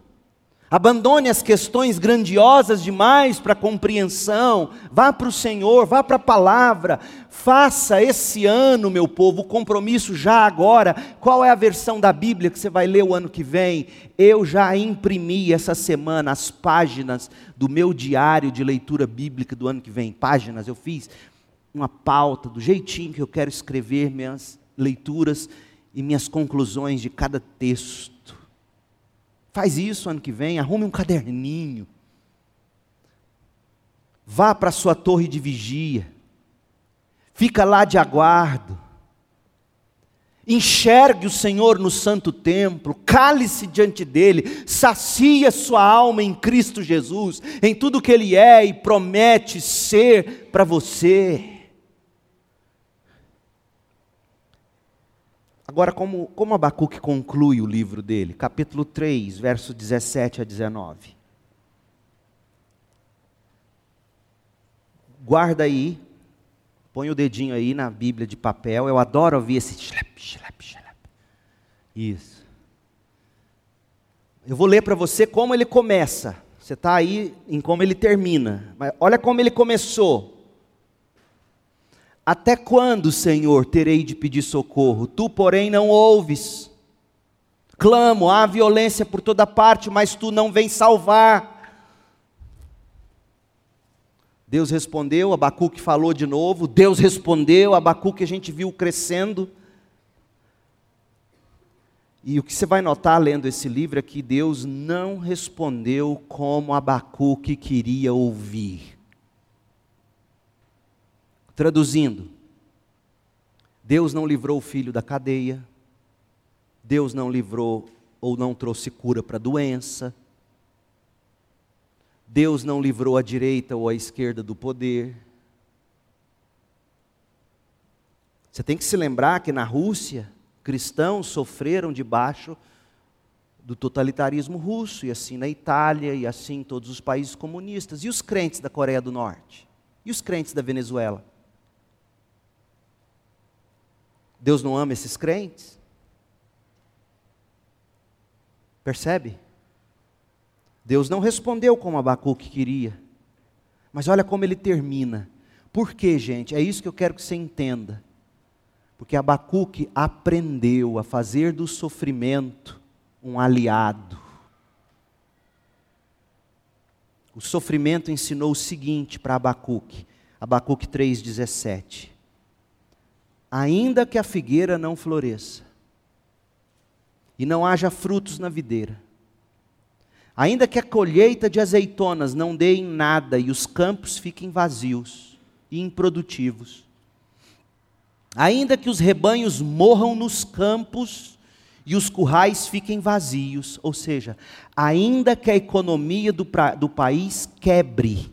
Abandone as questões grandiosas demais para compreensão. Vá para o Senhor, vá para a palavra. Faça esse ano, meu povo, o compromisso já agora. Qual é a versão da Bíblia que você vai ler o ano que vem? Eu já imprimi essa semana as páginas do meu diário de leitura bíblica do ano que vem. Páginas, eu fiz uma pauta do jeitinho que eu quero escrever minhas leituras e minhas conclusões de cada texto. Faz isso ano que vem, arrume um caderninho. Vá para a sua torre de vigia. Fica lá de aguardo. Enxergue o Senhor no santo templo, cale-se diante dele, sacia sua alma em Cristo Jesus, em tudo que ele é e promete ser para você. Agora, como, como Abacuque conclui o livro dele? Capítulo 3, verso 17 a 19. Guarda aí, põe o dedinho aí na Bíblia de papel. Eu adoro ouvir esse shlep, shlep, shlep. Isso. Eu vou ler para você como ele começa Você está aí em como ele termina. Mas olha como ele começou. Até quando, Senhor, terei de pedir socorro? Tu, porém, não ouves. Clamo, há violência por toda parte, mas tu não vens salvar. Deus respondeu, Abacuque falou de novo, Deus respondeu, Abacuque a gente viu crescendo. E o que você vai notar lendo esse livro é que Deus não respondeu como Abacuque queria ouvir. Traduzindo, Deus não livrou o filho da cadeia, Deus não livrou ou não trouxe cura para a doença, Deus não livrou a direita ou a esquerda do poder. Você tem que se lembrar que na Rússia, cristãos sofreram debaixo do totalitarismo russo, e assim na Itália, e assim em todos os países comunistas. E os crentes da Coreia do Norte? E os crentes da Venezuela? Deus não ama esses crentes? Percebe? Deus não respondeu como Abacuque queria. Mas olha como ele termina. Por quê, gente? É isso que eu quero que você entenda. Porque Abacuque aprendeu a fazer do sofrimento um aliado. O sofrimento ensinou o seguinte para Abacuque, Abacuque 3,17: Ainda que a figueira não floresça, e não haja frutos na videira, Ainda que a colheita de azeitonas não dê em nada e os campos fiquem vazios e improdutivos, ainda que os rebanhos morram nos campos e os currais fiquem vazios, ou seja, ainda que a economia do, pra, do país quebre,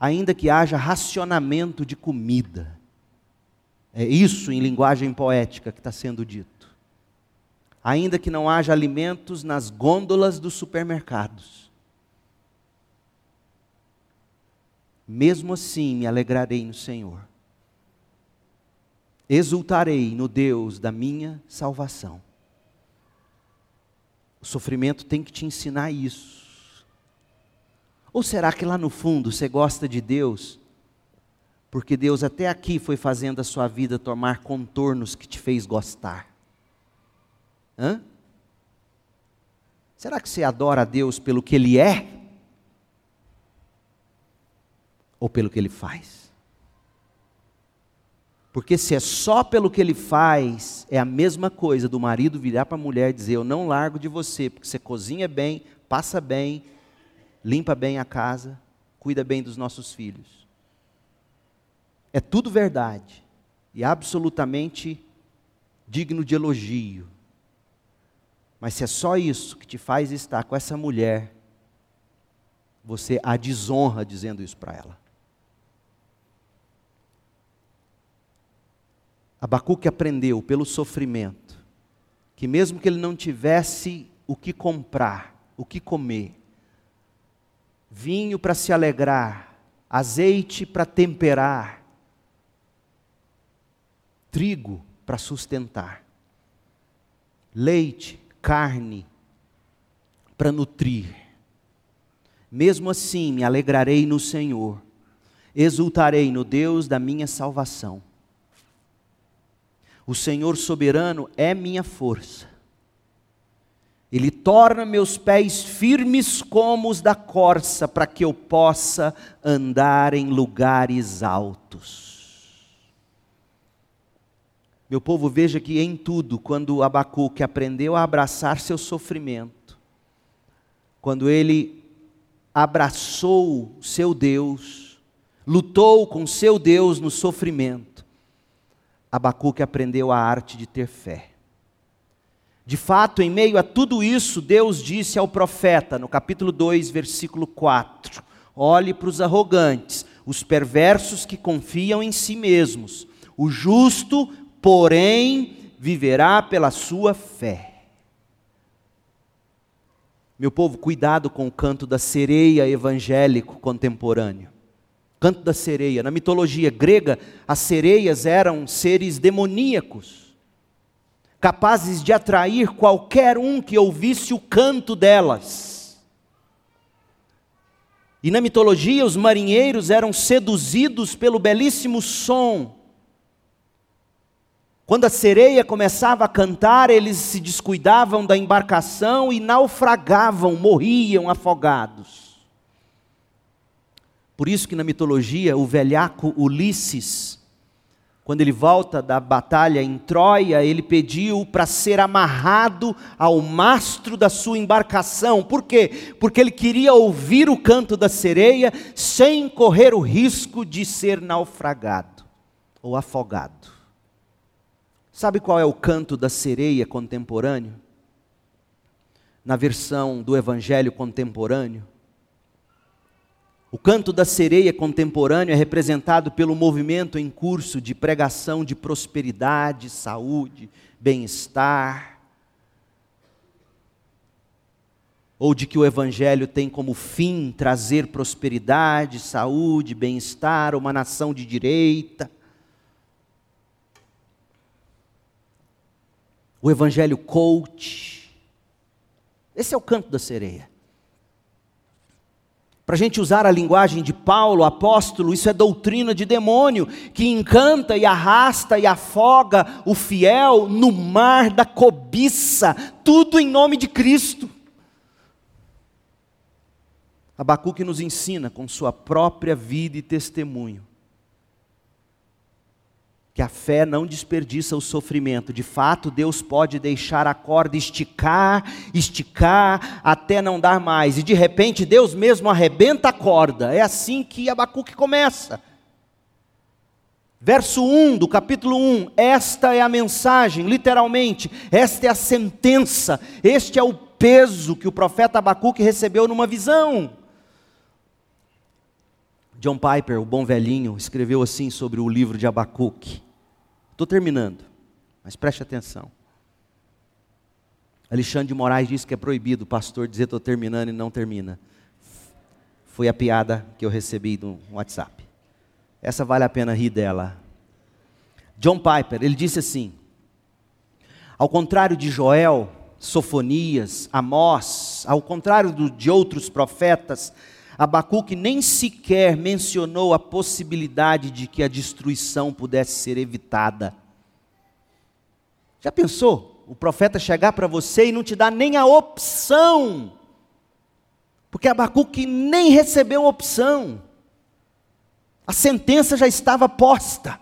ainda que haja racionamento de comida, é isso em linguagem poética que está sendo dito ainda que não haja alimentos nas gôndolas dos supermercados. Mesmo assim me alegrarei no Senhor, exultarei no Deus da minha salvação. O sofrimento tem que te ensinar isso. Ou será que lá no fundo você gosta de Deus? Porque Deus até aqui foi fazendo a sua vida tomar contornos que te fez gostar. Hã? Será que você adora a Deus pelo que Ele é? Ou pelo que Ele faz? Porque se é só pelo que Ele faz, é a mesma coisa do marido virar para a mulher e dizer: Eu não largo de você, porque você cozinha bem, passa bem, limpa bem a casa, cuida bem dos nossos filhos. É tudo verdade e absolutamente digno de elogio. Mas se é só isso que te faz estar com essa mulher, você a desonra dizendo isso para ela. Abacuque aprendeu pelo sofrimento que mesmo que ele não tivesse o que comprar, o que comer, vinho para se alegrar, azeite para temperar, trigo para sustentar, leite carne para nutrir. Mesmo assim, me alegrarei no Senhor, exultarei no Deus da minha salvação. O Senhor soberano é minha força. Ele torna meus pés firmes como os da corça, para que eu possa andar em lugares altos. Meu povo, veja que em tudo, quando Abacuque aprendeu a abraçar seu sofrimento, quando ele abraçou seu Deus, lutou com seu Deus no sofrimento, Abacuque aprendeu a arte de ter fé. De fato, em meio a tudo isso, Deus disse ao profeta, no capítulo 2, versículo 4: Olhe para os arrogantes, os perversos que confiam em si mesmos. O justo porém viverá pela sua fé. Meu povo, cuidado com o canto da sereia evangélico contemporâneo. Canto da sereia. Na mitologia grega, as sereias eram seres demoníacos, capazes de atrair qualquer um que ouvisse o canto delas. E na mitologia, os marinheiros eram seduzidos pelo belíssimo som. Quando a sereia começava a cantar, eles se descuidavam da embarcação e naufragavam, morriam afogados. Por isso que na mitologia, o velhaco Ulisses quando ele volta da batalha em Troia, ele pediu para ser amarrado ao mastro da sua embarcação. Por quê? Porque ele queria ouvir o canto da sereia sem correr o risco de ser naufragado ou afogado. Sabe qual é o canto da sereia contemporâneo? Na versão do evangelho contemporâneo, o canto da sereia contemporâneo é representado pelo movimento em curso de pregação de prosperidade, saúde, bem-estar. Ou de que o Evangelho tem como fim trazer prosperidade, saúde, bem-estar, uma nação de direita. O Evangelho coach. Esse é o canto da sereia. Para a gente usar a linguagem de Paulo, apóstolo, isso é doutrina de demônio, que encanta e arrasta e afoga o fiel no mar da cobiça, tudo em nome de Cristo. Abacuque nos ensina com sua própria vida e testemunho que a fé não desperdiça o sofrimento. De fato, Deus pode deixar a corda esticar, esticar, até não dar mais. E de repente, Deus mesmo arrebenta a corda. É assim que Abacuque começa. Verso 1 do capítulo 1: Esta é a mensagem, literalmente, esta é a sentença, este é o peso que o profeta Abacuque recebeu numa visão. John Piper, o bom velhinho, escreveu assim sobre o livro de Abacuque. Estou terminando, mas preste atenção. Alexandre de Moraes disse que é proibido o pastor dizer estou terminando e não termina. Foi a piada que eu recebi no WhatsApp. Essa vale a pena rir dela. John Piper, ele disse assim: ao contrário de Joel, Sofonias, Amós, ao contrário de outros profetas, Abacuque nem sequer mencionou a possibilidade de que a destruição pudesse ser evitada. Já pensou? O profeta chegar para você e não te dar nem a opção. Porque Abacuque nem recebeu opção. A sentença já estava posta.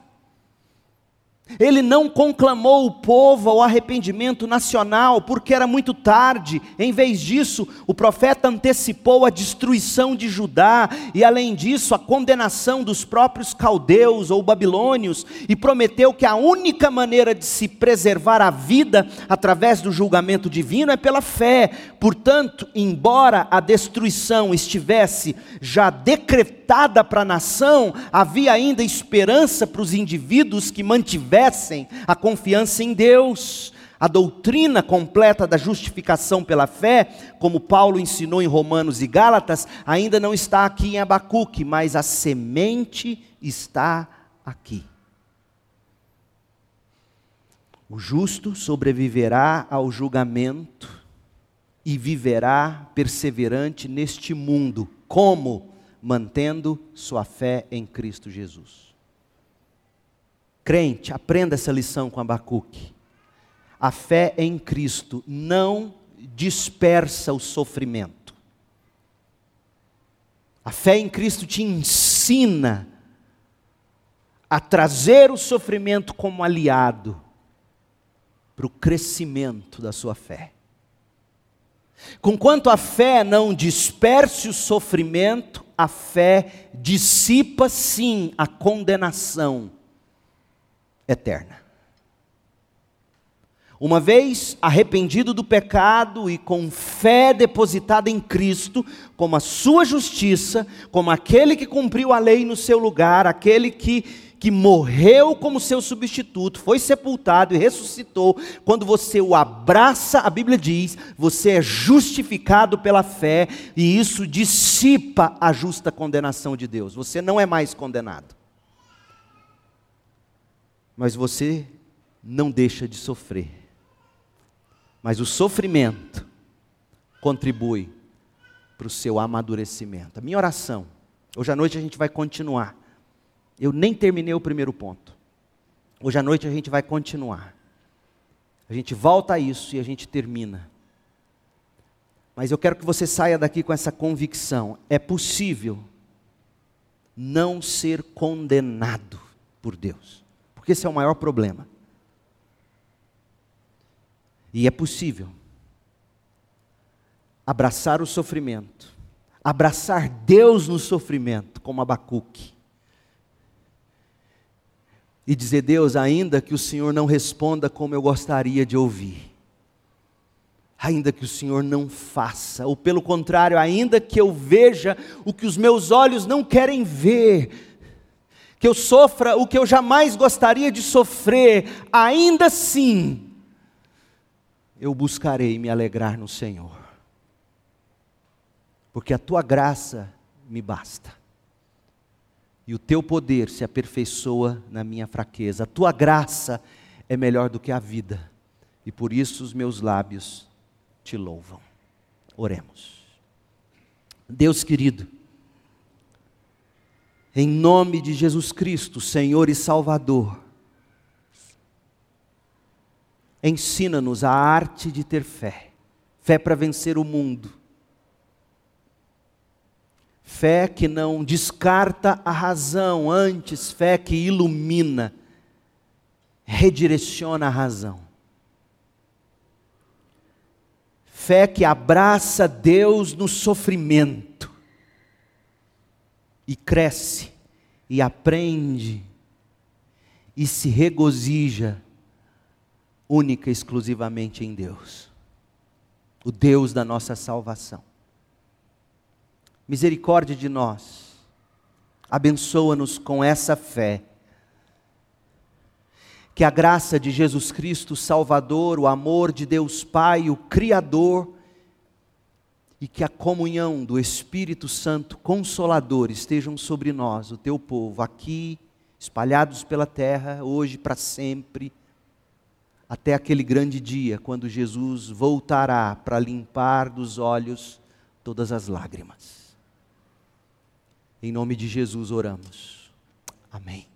Ele não conclamou o povo ao arrependimento nacional, porque era muito tarde. Em vez disso, o profeta antecipou a destruição de Judá e, além disso, a condenação dos próprios caldeus ou babilônios, e prometeu que a única maneira de se preservar a vida através do julgamento divino é pela fé. Portanto, embora a destruição estivesse já decretada para a nação, havia ainda esperança para os indivíduos que mantiveram a confiança em Deus. A doutrina completa da justificação pela fé, como Paulo ensinou em Romanos e Gálatas, ainda não está aqui em Abacuque, mas a semente está aqui. O justo sobreviverá ao julgamento e viverá perseverante neste mundo. Como? Mantendo sua fé em Cristo Jesus. Crente, aprenda essa lição com Abacuque. A fé em Cristo não dispersa o sofrimento. A fé em Cristo te ensina a trazer o sofrimento como aliado para o crescimento da sua fé. Conquanto a fé não disperse o sofrimento, a fé dissipa sim a condenação eterna. Uma vez arrependido do pecado e com fé depositada em Cristo, como a sua justiça, como aquele que cumpriu a lei no seu lugar, aquele que, que morreu como seu substituto, foi sepultado e ressuscitou, quando você o abraça, a Bíblia diz, você é justificado pela fé, e isso dissipa a justa condenação de Deus, você não é mais condenado mas você não deixa de sofrer. Mas o sofrimento contribui para o seu amadurecimento. A minha oração, hoje à noite a gente vai continuar. Eu nem terminei o primeiro ponto. Hoje à noite a gente vai continuar. A gente volta a isso e a gente termina. Mas eu quero que você saia daqui com essa convicção: é possível não ser condenado por Deus, porque esse é o maior problema. E é possível abraçar o sofrimento, abraçar Deus no sofrimento, como Abacuque, e dizer: Deus, ainda que o Senhor não responda como eu gostaria de ouvir, ainda que o Senhor não faça, ou pelo contrário, ainda que eu veja o que os meus olhos não querem ver, que eu sofra o que eu jamais gostaria de sofrer, ainda assim, eu buscarei me alegrar no Senhor porque a tua graça me basta. E o teu poder se aperfeiçoa na minha fraqueza. A tua graça é melhor do que a vida, e por isso os meus lábios te louvam. Oremos. Deus querido, em nome de Jesus Cristo, Senhor e Salvador, ensina-nos a arte de ter fé, fé para vencer o mundo, Fé que não descarta a razão, antes, fé que ilumina, redireciona a razão. Fé que abraça Deus no sofrimento e cresce e aprende e se regozija única e exclusivamente em Deus, o Deus da nossa salvação misericórdia de nós, abençoa-nos com essa fé. Que a graça de Jesus Cristo, Salvador, o amor de Deus Pai, o Criador, e que a comunhão do Espírito Santo Consolador estejam sobre nós, o teu povo, aqui, espalhados pela terra, hoje para sempre, até aquele grande dia, quando Jesus voltará para limpar dos olhos todas as lágrimas. Em nome de Jesus oramos. Amém.